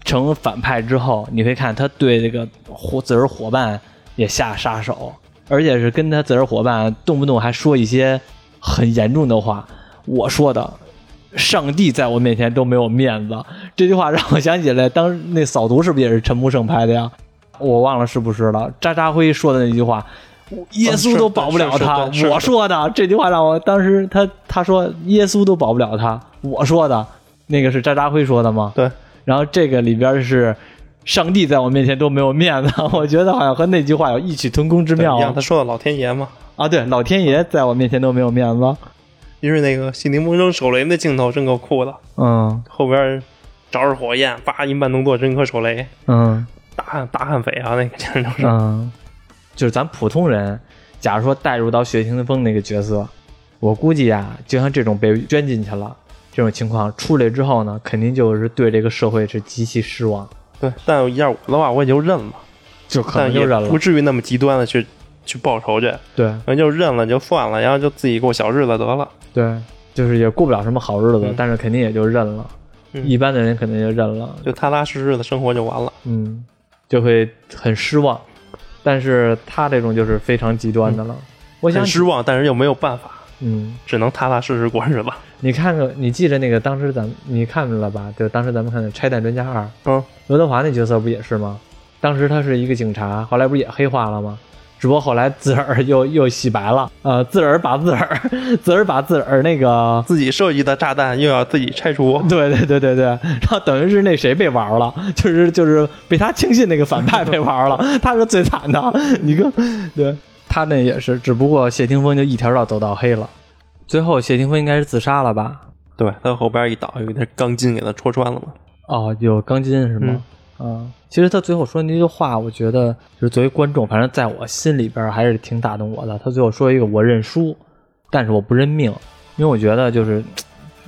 成反派之后，你会看他对这个伙自个儿伙伴也下杀手，而且是跟他自个儿伙伴动不动还说一些很严重的话。我说的，上帝在我面前都没有面子。这句话让我想起来，当时那扫毒是不是也是陈木胜拍的呀？我忘了是不是了。渣渣辉说的那句话，耶稣都保不了他。我说的这句话让我当时他他说耶稣都保不了他。我说的那个是渣渣辉说的吗？对，然后这个里边是上帝在我面前都没有面子，*laughs* 我觉得好像和那句话有异曲同工之妙一样。他说的老天爷嘛，啊。对，老天爷在我面前都没有面子。因为那个谢霆锋扔手雷那镜头真够酷的，嗯。后边着着火焰，叭一慢动作扔颗手雷，嗯。大汉大悍匪啊，那个简直就是。嗯，就是咱普通人，假如说带入到薛霆锋那个角色，我估计啊，就像这种被圈进去了这种情况，出来之后呢，肯定就是对这个社会是极其失望，对，但要我的话，我也就认了，就可能就认了。不。至于那么极端的去去报仇去，对。那就认了就算了，然后就自己过小日子得了。对，就是也过不了什么好日子，嗯但是肯定也就认了。嗯一般的人肯定就认了，就踏踏实实的生活就完了。嗯，就会很失望。但是他这种就是非常极端的了。我想很失望，但是又没有办法，嗯，只能踏踏实实过日子。你看看，你记着那个当时咱们你看了吧？就当时咱们看的《拆弹专家二》，嗯，刘德华那角色不也是吗？当时他是一个警察，后来不是也黑化了吗？只不过后来自个儿又又洗白了，呃，自个儿把自个儿，自个儿把自个儿那个，自己设计的炸弹又要自己拆除，对对对对对，然后等于是那谁被玩了，就是就是被他轻信那个反派被玩了，他是最惨的。你看，对他那也是，只不过谢霆锋就一条道走到黑了，最后谢霆锋应该是自杀了吧？对他后边一倒，有一根钢筋给他戳穿了嘛。哦，有钢筋是吗？嗯，其实他最后说那句话，我觉得就是作为观众，反正在我心里边还是挺打动我的。他最后说一个“我认输，但是我不认命”，因为我觉得就是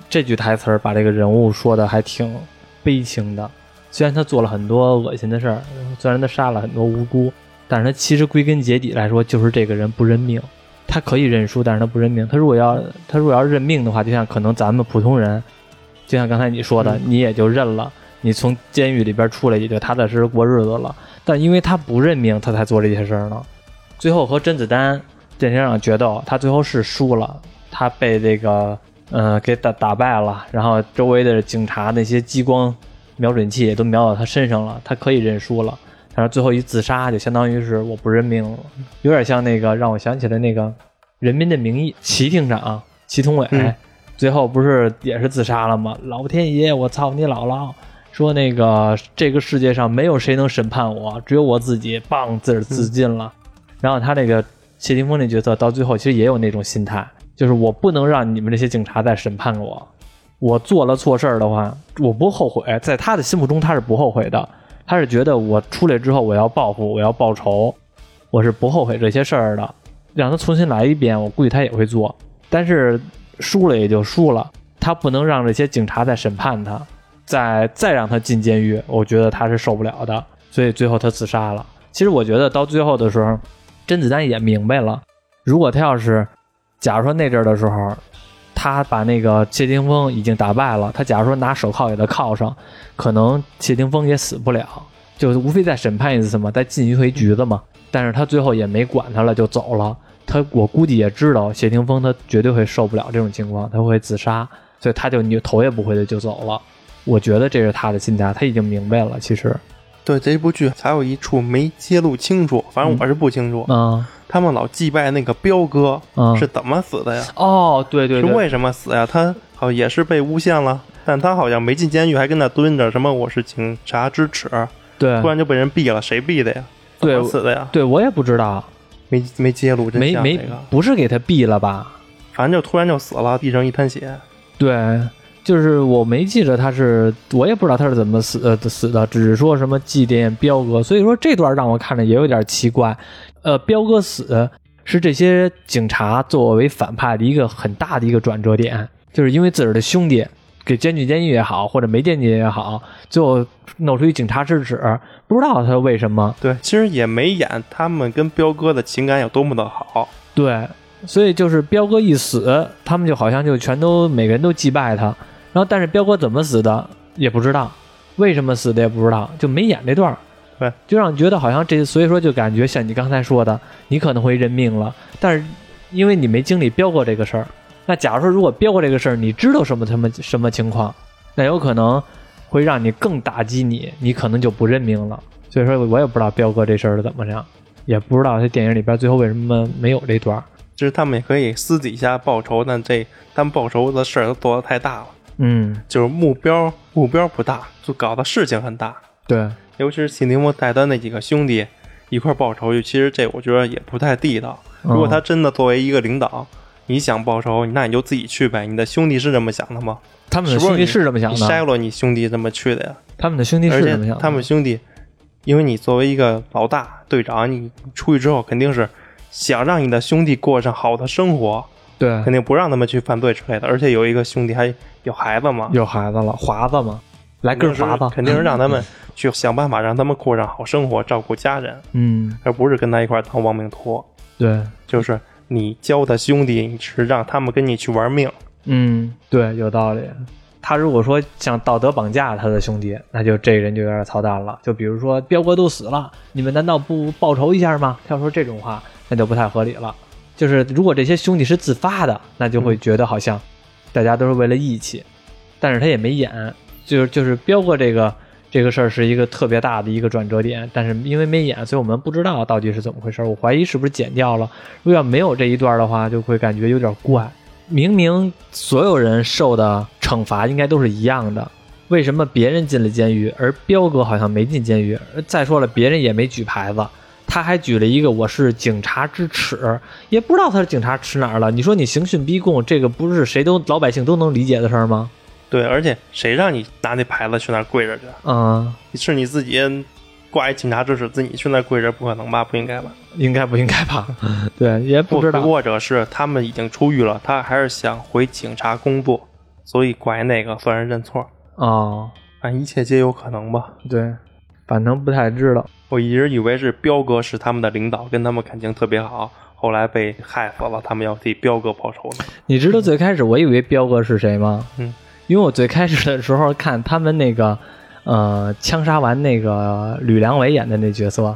这句台词儿把这个人物说的还挺悲情的。虽然他做了很多恶心的事儿，虽然他杀了很多无辜，但是他其实归根结底来说，就是这个人不认命。他可以认输，但是他不认命。他如果要他如果要认命的话，就像可能咱们普通人，就像刚才你说的，嗯你也就认了。你从监狱里边出来，也就踏踏实实过日子了。但因为他不认命，他才做这些事儿呢。最后和甄子丹电视上决斗，他最后是输了，他被这个呃给打打败了，然后周围的警察那些激光瞄准器也都瞄到他身上了，他可以认输了。但是最后一自杀，就相当于是我不认命了，有点像那个让我想起了那个《人民的名义》齐厅长祁同伟，最后不是也是自杀了吗？老天爷，我操你姥姥！说那个这个世界上没有谁能审判我，只有我自己，棒自儿自尽了。然后他那个谢霆锋那角色到最后其实也有那种心态，就是我不能让你们这些警察再审判我，我做了错事儿的话，我不后悔。在他的心目中，他是不后悔的，他是觉得我出来之后我要报复，我要报仇，我是不后悔这些事儿的。让他重新来一遍，我估计他也会做，但是输了也就输了，他不能让这些警察再审判他。再再让他进监狱，我觉得他是受不了的，所以最后他自杀了。其实我觉得到最后的时候，甄子丹也明白了，如果他要是，假如说那阵儿的时候，他把那个谢霆锋已经打败了，他假如说拿手铐给他铐上，可能谢霆锋也死不了，就无非再审判一次嘛，再进一回局子嘛。但是他最后也没管他了，就走了。他我估计也知道谢霆锋他绝对会受不了这种情况，他会自杀，所以他就扭头也不回的就走了。我觉得这是他的心态，他已经明白了。其实，对这部剧还有一处没揭露清楚，反正我是不清楚，嗯他们老祭拜那个彪哥嗯，是怎么死的呀？哦，对对对，是为什么死呀？他好也是被诬陷了，但他好像没进监狱，还跟那蹲着，什么我是警察之耻，对突然就被人毙了，谁毙的呀？怎对么死的呀？对，我也不知道，没没揭露真相这个，不是给他毙了吧？反正就突然就死了，地上一滩血。对，就是我没记着他是，我也不知道他是怎么死呃死的，只是说什么祭奠彪哥，所以说这段让我看着也有点奇怪。呃，彪哥死是这些警察作为反派的一个很大的一个转折点，就是因为自个儿的兄弟给监禁监狱也好，或者没监禁也好，最后弄出一警察之耻，不知道他为什么。对，其实也没演他们跟彪哥的情感有多么的好。对，所以就是彪哥一死，他们就好像就全都每个人都祭拜他，然后但是彪哥怎么死的也不知道，为什么死的也不知道，就没演这段儿。对，就让你觉得好像这，所以说就感觉像你刚才说的，你可能会认命了，但是因为你没经历彪哥这个事儿，那假如说如果彪哥这个事儿你知道什么什么什么情况，那有可能会让你更打击你，你可能就不认命了。所以说我也不知道彪哥这事儿是怎么样，也不知道他电影里边最后为什么没有这段儿。其实他们也可以私底下报仇，但这他们报仇的事儿都做得太大了，嗯，就是目标目标不大，就搞的事情很大。对，尤其是谢霆锋带他那几个兄弟一块报仇，其实这我觉得也不太地道。如果他真的作为一个领导，你想报仇，那你就自己去呗。你的兄弟是这么想的吗？他们的兄弟是这么想你筛的，落你兄弟这么去的呀？他们的兄弟是这么想的，他们兄弟，因为你作为一个老大队长，你出去之后肯定是想让你的兄弟过上好的生活，对肯定不让他们去犯罪之类的。而且有一个兄弟还有孩子嘛，有孩子了，华子嘛，来根华子，肯定是让他们去想办法让他们过上好生活，照顾家人，嗯，而不是跟他一块儿当亡命徒。对，就是你教他兄弟，你是让他们跟你去玩命。嗯，对，有道理。他如果说想道德绑架他的兄弟，那就这人就有点操蛋了。就比如说彪哥都死了，你们难道不报仇一下吗？他要说这种话，那就不太合理了。就是如果这些兄弟是自发的，那就会觉得好像大家都是为了义气，但是他也没演，就是就是彪哥这个这个事儿是一个特别大的一个转折点，但是因为没演，所以我们不知道到底是怎么回事。我怀疑是不是剪掉了。如果要没有这一段的话，就会感觉有点怪。明明所有人受的惩罚应该都是一样的，为什么别人进了监狱，而彪哥好像没进监狱？再说了，别人也没举牌子，他还举了一个“我是警察之耻”，也不知道他是警察耻哪儿了。你说你刑讯逼供，这个不是谁都老百姓都能理解的事儿吗？对，而且谁让你拿那牌子去那儿跪着去？嗯，是你自己挂一警察之耻，自己去那儿跪着，不可能吧？不应该吧？应该不应该吧？*laughs* 对，也不知道。或者是他们已经出狱了，他还是想回警察工作，所以拐那个算是认错。哦，啊，一切皆有可能吧。对，反正不太知道。我一直以为是彪哥是他们的领导，跟他们感情特别好，后来被害死了，他们要替彪哥报仇呢。你知道最开始我以为彪哥是谁吗？嗯，因为我最开始的时候看他们那个，呃，枪杀完那个吕良伟演的那角色，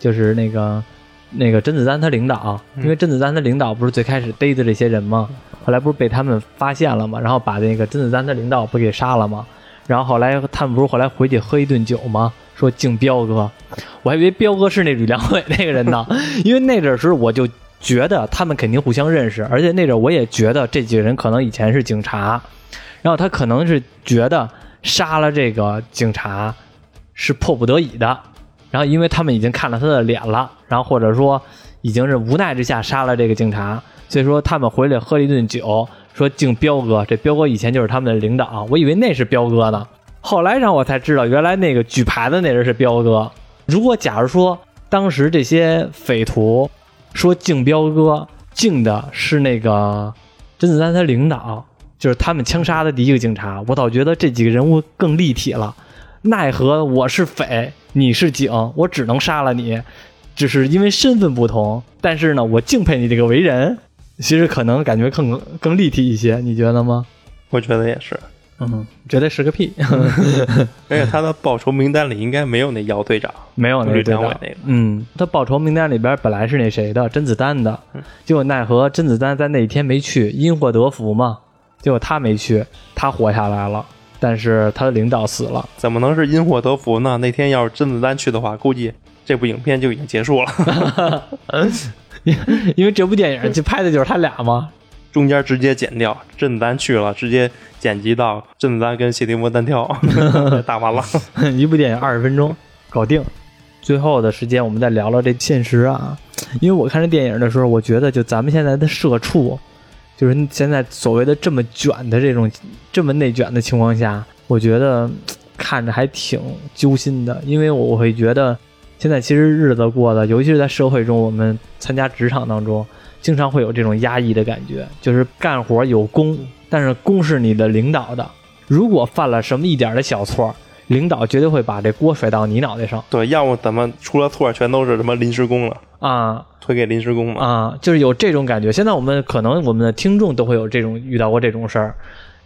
就是那个那个甄子丹他领导，因为甄子丹他领导不是最开始逮的这些人吗？后来不是被他们发现了吗？然后把那个甄子丹他领导不给杀了吗？然后后来他们不是后来回去喝一顿酒吗？说敬彪哥，我还以为彪哥是那吕良伟那个人呢，*laughs* 因为那阵儿时候我就觉得他们肯定互相认识，而且那阵儿我也觉得这几个人可能以前是警察，然后他可能是觉得杀了这个警察是迫不得已的，然后因为他们已经看了他的脸了，然后或者说已经是无奈之下杀了这个警察，所以说他们回来喝了一顿酒，说敬彪哥，这彪哥以前就是他们的领导，我以为那是彪哥呢，后来让我才知道，原来那个举牌的那人是彪哥。如果假如说当时这些匪徒说敬彪哥，敬的是那个甄子丹他领导，就是他们枪杀的第一个警察，我倒觉得这几个人物更立体了。奈何我是匪，你是警，我只能杀了你，只是因为身份不同。但是呢，我敬佩你这个为人，其实可能感觉更更立体一些，你觉得吗？我觉得也是，嗯，绝对是个屁，*laughs* 而且他的报仇名单里应该没有那姚队长，没有那队长。那个。嗯，他报仇名单里边本来是那谁的甄子丹的，结果奈何甄子丹在那一天没去，因祸得福嘛，结果他没去，他活下来了，但是他的领导死了。怎么能是因祸得福呢？那天要是甄子丹去的话，估计这部影片就已经结束了，因 *laughs* 因为这部电影就拍的就是他俩嘛，中间直接剪掉，甄子丹去了，直接剪辑到甄子丹跟谢霆锋单挑，*laughs* 打完了。*laughs* 一部电影二十分钟搞定。最后的时间，我们再聊聊这现实啊，因为我看这电影的时候，我觉得就咱们现在的社畜，就是现在所谓的这么卷的这种这么内卷的情况下，我觉得看着还挺揪心的，因为我会觉得现在其实日子过的，尤其是在社会中，我们参加职场当中，经常会有这种压抑的感觉，就是干活有功，但是功是你的领导的，如果犯了什么一点的小错，领导绝对会把这锅甩到你脑袋上对，要么怎么出了错全都是什么临时工了，啊。推给临时工嘛。啊，就是有这种感觉。现在我们可能我们的听众都会有这种遇到过这种事儿，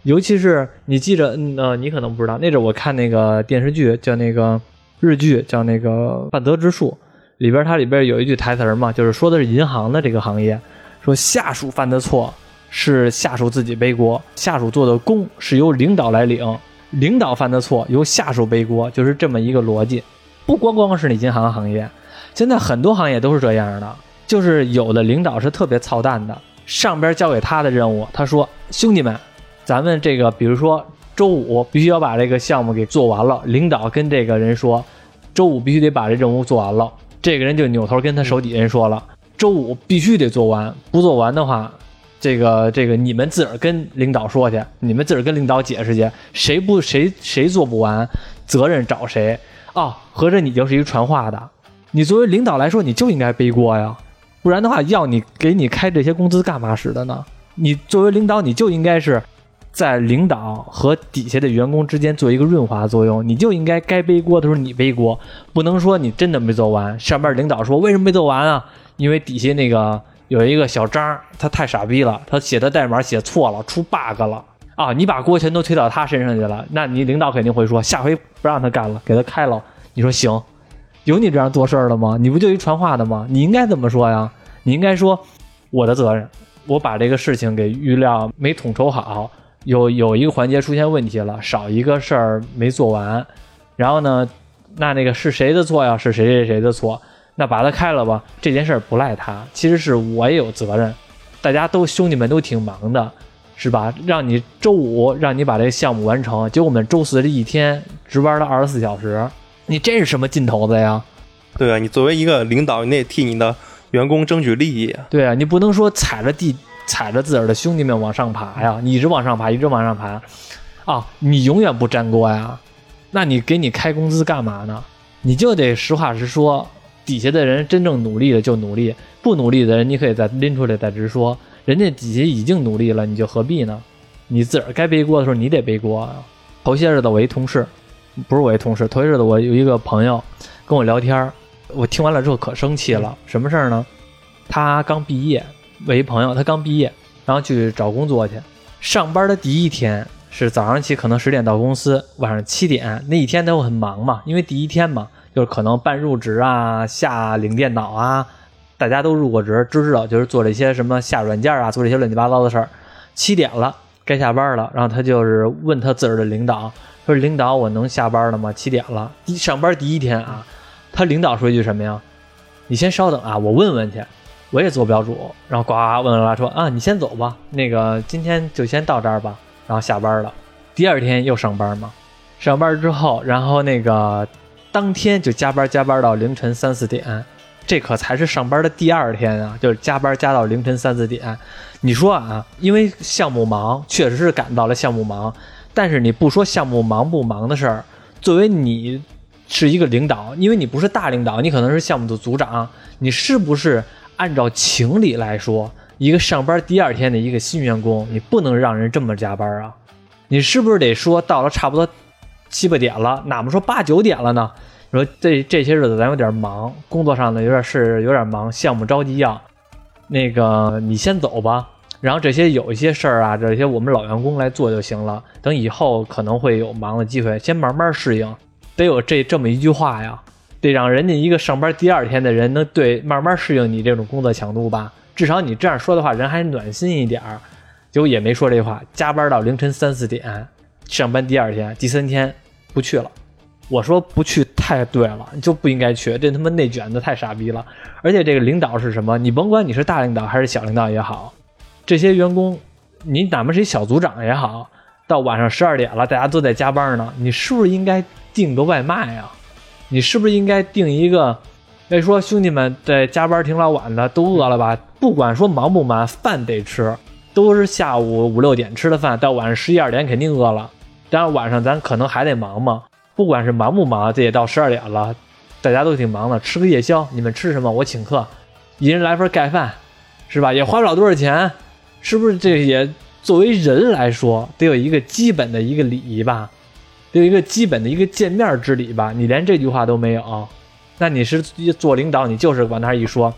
尤其是你记着，嗯呃，你可能不知道，那阵我看那个电视剧叫那个日剧叫那个《半泽直树》，里边它里边有一句台词嘛，就是说的是银行的这个行业，说下属犯的错是下属自己背锅，下属做的功是由领导来领，领导犯的错由下属背锅，就是这么一个逻辑。不光光是你银行行业，现在很多行业都是这样的。就是有的领导是特别操蛋的，上边交给他的任务，他说：“兄弟们，咱们这个比如说周五必须要把这个项目给做完了。”领导跟这个人说：“周五必须得把这任务做完了。”这个人就扭头跟他手底下人说了：“周五必须得做完，不做完的话，这个这个你们自个儿跟领导说去，你们自个儿跟领导解释去，谁不谁谁做不完，责任找谁啊？合着你就是一个传话的，你作为领导来说，你就应该背锅呀。”不然的话，要你给你开这些工资干嘛使的呢？你作为领导，你就应该是在领导和底下的员工之间做一个润滑作用，你就应该该背锅的时候你背锅，不能说你真的没做完。上边领导说为什么没做完啊？因为底下那个有一个小张，他太傻逼了，他写的代码写错了，出 bug 了啊！你把锅全都推到他身上去了，那你领导肯定会说下回不让他干了，给他开了。你说行？有你这样做事儿的吗？你不就一传话的吗？你应该怎么说呀？你应该说我的责任，我把这个事情给预料没统筹好，有有一个环节出现问题了，少一个事儿没做完，然后呢，那那个是谁的错呀？是谁谁谁的错？那把他开了吧，这件事儿不赖他，其实是我也有责任。大家都兄弟们都挺忙的，是吧？让你周五让你把这个项目完成，结果我们周四这一天值班了二十四小时，你这是什么劲头子呀？对啊，你作为一个领导，你得替你的。员工争取利益，对啊，你不能说踩着地踩着自个儿的兄弟们往上爬呀，你一直往上爬，一直往上爬，啊，你永远不沾锅呀，那你给你开工资干嘛呢？你就得实话实说，底下的人真正努力的就努力，不努力的人你可以再拎出来再直说，人家底下已经努力了，你就何必呢？你自个儿该背锅的时候你得背锅啊。头些日子我一同事，不是我一同事，头些日子我有一个朋友跟我聊天。我听完了之后可生气了，什么事儿呢？他刚毕业，我一朋友，他刚毕业，然后去找工作去。上班的第一天是早上起，可能十点到公司，晚上七点那一天都很忙嘛，因为第一天嘛，就是可能办入职啊、下领电脑啊，大家都入过职，知道就是做这些什么下软件啊，做这些乱七八糟的事儿。七点了，该下班了，然后他就是问他自个儿的领导，说：“领导，我能下班了吗？七点了，第上班第一天啊。”他领导说一句什么呀？你先稍等啊，我问问去，我也做不了主。然后呱呱问了说啊，你先走吧，那个今天就先到这儿吧。然后下班了，第二天又上班嘛。上班之后，然后那个当天就加班加班到凌晨三四点，这可才是上班的第二天啊，就是加班加到凌晨三四点。你说啊，因为项目忙，确实是赶到了项目忙，但是你不说项目忙不忙的事儿，作为你。是一个领导，因为你不是大领导，你可能是项目的组长，你是不是按照情理来说，一个上班第二天的一个新员工，你不能让人这么加班啊？你是不是得说到了差不多七八点了，哪怕说八九点了呢？说这这些日子咱有点忙，工作上呢有点事，有点忙，项目着急要，那个你先走吧。然后这些有一些事儿啊，这些我们老员工来做就行了。等以后可能会有忙的机会，先慢慢适应。得有这这么一句话呀，得让人家一个上班第二天的人能对慢慢适应你这种工作强度吧。至少你这样说的话，人还暖心一点儿。结果也没说这话，加班到凌晨三四点，上班第二天、第三天不去了。我说不去太对了，就不应该去，这他妈内卷的太傻逼了。而且这个领导是什么？你甭管你是大领导还是小领导也好，这些员工，你哪怕是一小组长也好，到晚上十二点了，大家都在加班呢，你是不是应该？订个外卖啊，你是不是应该定一个？别说兄弟们在加班挺老晚的，都饿了吧？不管说忙不忙，饭得吃，都是下午五六点吃的饭，到晚上十一二点肯定饿了。但是晚上咱可能还得忙嘛，不管是忙不忙，这也到十二点了，大家都挺忙的，吃个夜宵，你们吃什么？我请客，一人来份盖饭，是吧？也花不了多少钱，是不是？这也作为人来说，得有一个基本的一个礼仪吧，就一个基本的一个见面之礼吧。你连这句话都没有，那你是做领导，你就是往那儿一说。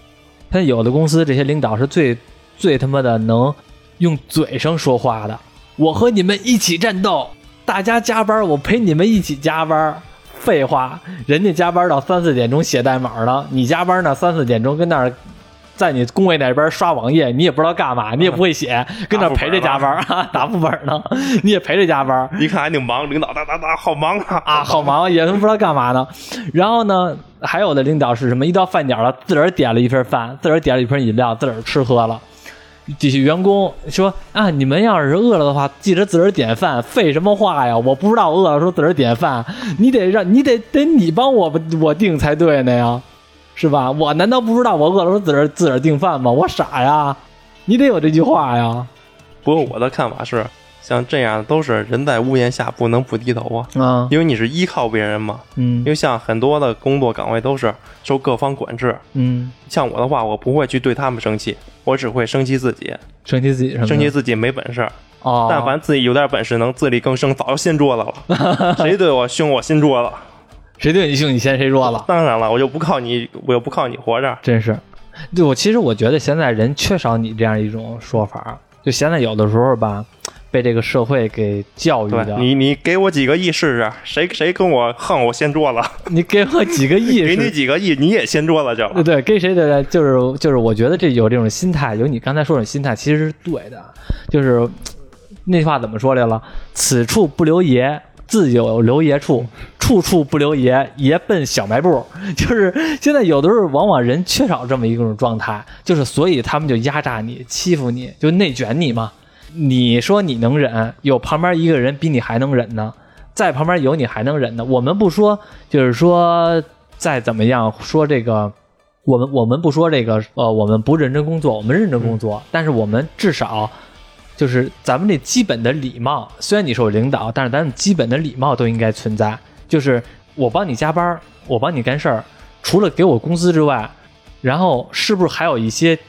他有的公司这些领导是最最他妈的能用嘴上说话的，我和你们一起战斗，大家加班，我陪你们一起加班。废话，人家加班到三四点钟写代码呢，你加班呢三四点钟跟那儿在你工位那边刷网页，你也不知道干嘛，你也不会写，跟那儿陪着加班 *laughs* 啊，打副本呢，*laughs* 你也陪着加班。一看还挺忙，领导哒哒哒，好忙啊啊，好忙，也不知道干嘛呢。然后呢，还有的领导是什么？一到饭点了，自个儿点了一份饭，自个儿点了一瓶饮料，自个儿吃喝了。底下员工说啊，你们要是饿了的话，记得自个儿点饭。废什么话呀？我不知道饿了说自个儿点饭，你得让你得得你帮我我订才对呢呀，是吧？我难道不知道我饿了说自个儿自个儿订饭吗？我傻呀？你得有这句话呀。不过我的看法是。像这样都是人在屋檐下不能不低头啊，啊，因为你是依靠别人嘛，嗯因为像很多的工作岗位都是受各方管制，嗯，像我的话，我不会去对他们生气，我只会生气自己，生气自己什么？生气自己没本事。哦，但凡自己有点本事，能自力更生，早就掀桌子了。*laughs* 谁对我凶，我掀桌子。谁对你凶，你先谁桌子？当然了，我就不靠你，我又不靠你活着。真是，对我其实我觉得现在人缺少你这样一种说法，就现在有的时候吧。被这个社会给教育的，你你给我几个亿试试，谁谁跟我横，我掀桌子。*laughs* 你给我几个亿，*laughs* 给你几个亿，你也掀桌子去了。对，跟谁的？就是就是，我觉得这有这种心态，有你刚才说这种心态，其实是对的。就是那句话怎么说来了？此处不留爷，自有留爷处；处处不留爷，爷奔小卖部。*laughs* 就是现在有的时候，往往人缺少这么一种状态，就是所以他们就压榨你、欺负你，就内卷你嘛。你说你能忍，有旁边一个人比你还能忍呢，在旁边有你还能忍呢。我们不说，就是说再怎么样说这个，我们我们不说这个，呃，我们不认真工作，我们认真工作，但是我们至少就是咱们这基本的礼貌。虽然你是我领导，但是咱们基本的礼貌都应该存在。就是我帮你加班，我帮你干事儿，除了给我工资之外，然后是不是还有一些？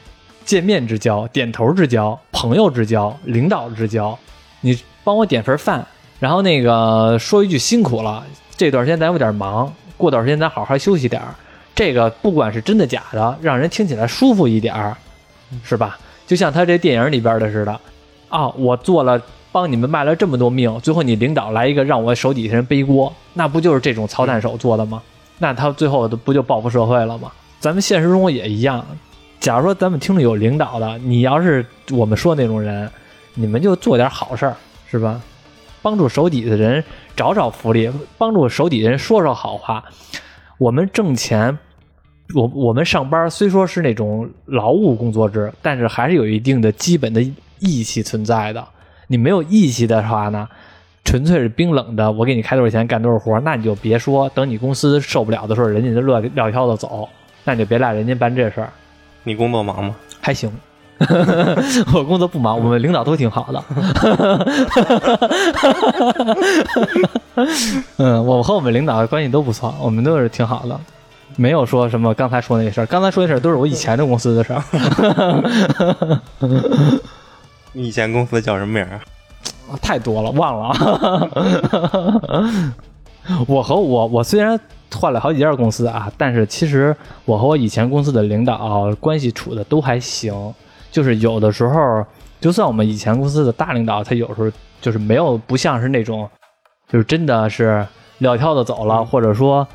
见面之交、点头之交、朋友之交、领导之交，你帮我点份饭，然后那个说一句辛苦了，这段时间咱有点忙，过段时间咱好好休息点儿。这个不管是真的假的，让人听起来舒服一点儿，是吧？就像他这电影里边的似的，啊，我做了帮你们卖了这么多命，最后你领导来一个让我手底下人背锅，那不就是这种操蛋手做的吗？那他最后不就报复社会了吗？咱们现实中也一样。假如说咱们听着有领导的，你要是我们说那种人，你们就做点好事儿，是吧？帮助手底下的人找找福利，帮助手底下人说说好话。我们挣钱，我我们上班虽说是那种劳务工作制，但是还是有一定的基本的义气存在的。你没有义气的话呢，纯粹是冰冷的，我给你开多少钱干多少活，那你就别说。等你公司受不了的时候，人家就撂撂挑子走，那你就别赖人家办这事儿。你工作忙吗？还行，我工作不忙，我们领导都挺好的。嗯，我和我们领导关系都不错，我们都是挺好的，没有说什么刚才说那事儿。刚才说那事儿都是我以前的公司的事儿。*laughs* 你以前公司叫什么名儿？太多了，忘了。*laughs* 我和我，我虽然。换了好几家公司啊，但是其实我和我以前公司的领导关系处的都还行，就是有的时候，就算我们以前公司的大领导，他有时候就是没有不像是那种，就是真的是撂挑子走了，或者说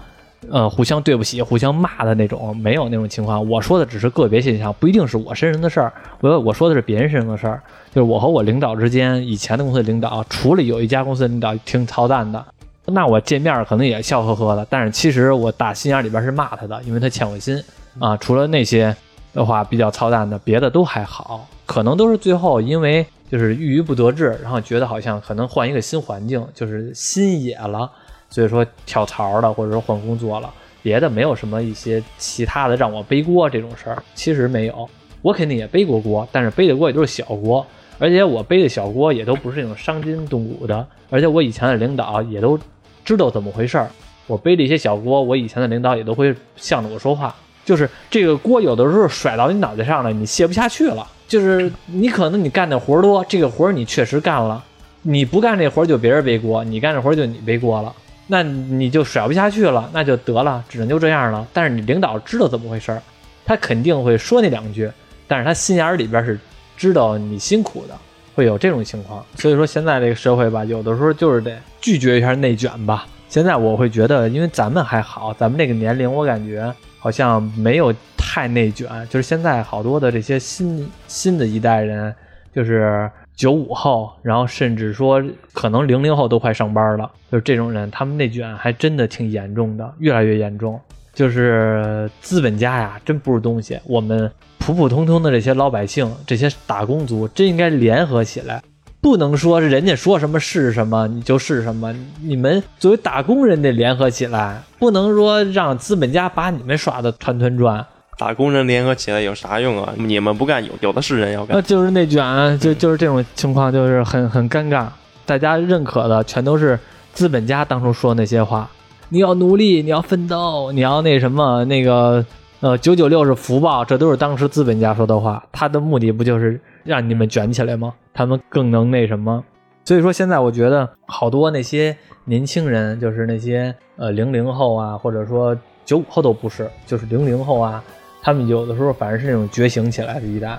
呃互相对不起、互相骂的那种，没有那种情况。我说的只是个别现象，不一定是我身上的事儿。我我说的是别人身上的事儿，就是我和我领导之间，以前的公司的领导，除了有一家公司领导挺操蛋的。那我见面可能也笑呵呵的，但是其实我打心眼里边是骂他的，因为他欠我心啊。除了那些的话比较操蛋的，别的都还好，可能都是最后因为就是郁郁不得志，然后觉得好像可能换一个新环境，就是心野了，所以说跳槽了，或者说换工作了。别的没有什么一些其他的让我背锅这种事儿，其实没有，我肯定也背过锅，但是背的锅也都是小锅而且我背的小锅也都不是那种伤筋动骨的，而且我以前的领导也都知道怎么回事儿。我背的一些小锅，我以前的领导也都会向着我说话。就是这个锅有的时候甩到你脑袋上了，你卸不下去了。就是你可能你干的活多，这个活你确实干了，你不干这活就别人背锅，你干这活就你背锅了，那你就甩不下去了，那就得了，只能就这样了。但是你领导知道怎么回事儿，他肯定会说那两句，但是他心眼儿里边是知道你辛苦的，会有这种情况。所以说现在这个社会吧，有的时候就是得拒绝一下内卷吧。现在我会觉得，因为咱们还好，咱们这个年龄，我感觉好像没有太内卷。就是现在好多的这些新新的一代人，就是九五后，然后甚至说可能零零后都快上班了，就是这种人，他们内卷还真的挺严重的，越来越严重。就是资本家呀，真不是东西。我们普普通通的这些老百姓，这些打工族，真应该联合起来。不能说人家说什么是什么，你就是什么。你们作为打工人得联合起来，不能说让资本家把你们耍的团团转。打工人联合起来有啥用啊？你们不干，有有的是人要干。那就是内卷，就就是这种情况，就是很很尴尬。大家认可的全都是资本家当初说那些话。你要努力，你要奋斗，你要那什么那个呃九九六是福报，这都是当时资本家说的话。他的目的不就是让你们卷起来吗？他们更能那什么。所以说现在我觉得好多那些年轻人，就是那些呃零零后啊，或者说九五后都不是，就是零零后啊，他们有的时候反而是那种觉醒起来的一代，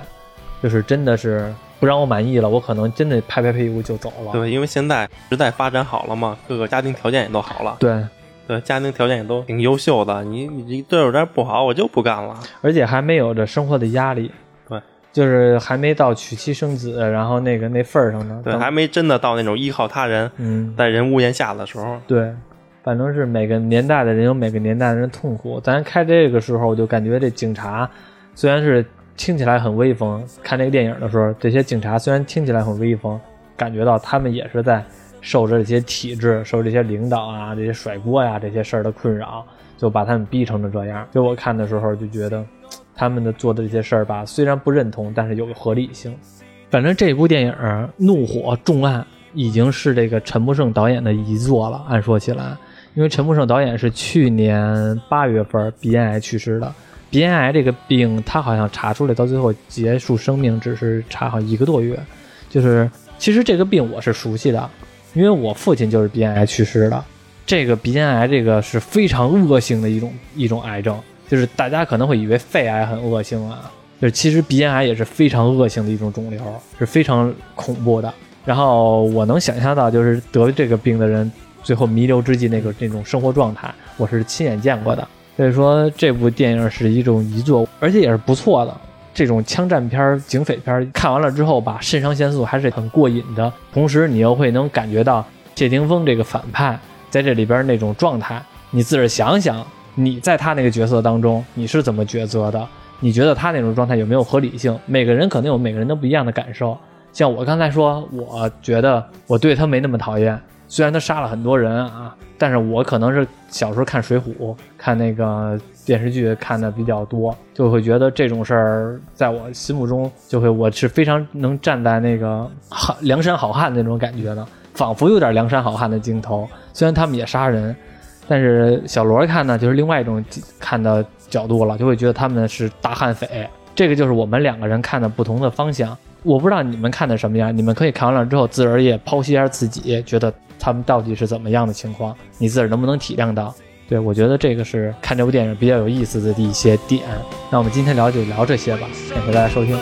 就是真的是不让我满意了，我可能真的拍拍屁股就走了。对，因为现在时代发展好了嘛，各个家庭条件也都好了。对。对，家庭条件也都挺优秀的，你你这有点不好，我就不干了。而且还没有这生活的压力，对，就是还没到娶妻生子，然后那个那份儿上呢。对，还没真的到那种依靠他人，嗯，在人屋檐下的时候。对，反正是每个年代的人有每个年代的人痛苦。咱开这个时候，我就感觉这警察虽然是听起来很威风，看这个电影的时候，这些警察虽然听起来很威风，感觉到他们也是在。受着这些体制、受这些领导啊、这些甩锅呀这些事儿的困扰，就把他们逼成了这样。就我看的时候就觉得，他们的做的这些事儿吧，虽然不认同，但是有合理性。反正这部电影《怒火重案》已经是这个陈木胜导演的遗作了。按说起来，因为陈木胜导演是去年八月份鼻咽癌去世的。鼻咽癌这个病，他好像查出来到最后结束生命只是差好一个多月。就是其实这个病我是熟悉的。因为我父亲就是鼻咽癌去世的，这个鼻咽癌这个是非常恶性的一种一种癌症，就是大家可能会以为肺癌很恶性啊，就是其实鼻咽癌也是非常恶性的一种肿瘤，是非常恐怖的。然后我能想象到，就是得这个病的人最后弥留之际那个那种生活状态，我是亲眼见过的。所以说这部电影是一种遗作，而且也是不错的。这种枪战片、警匪片看完了之后吧，肾上腺素还是很过瘾的。同时，你又会能感觉到谢霆锋这个反派在这里边那种状态。你自个儿想想，你在他那个角色当中，你是怎么抉择的？你觉得他那种状态有没有合理性？每个人可能有每个人都不一样的感受。像我刚才说，我觉得我对他没那么讨厌，虽然他杀了很多人啊，但是我可能是小时候看《水浒》，看那个。电视剧看的比较多，就会觉得这种事儿在我心目中就会，我是非常能站在那个好梁山好汉那种感觉的，仿佛有点梁山好汉的镜头。虽然他们也杀人，但是小罗看呢，就是另外一种看的角度了，就会觉得他们是大悍匪。这个就是我们两个人看的不同的方向。我不知道你们看的什么样，你们可以看完了之后自个儿也剖析一下自己，觉得他们到底是怎么样的情况，你自个儿能不能体谅到？对，我觉得这个是看这部电影比较有意思的一些点。那我们今天聊就聊这些吧，感谢大家收听。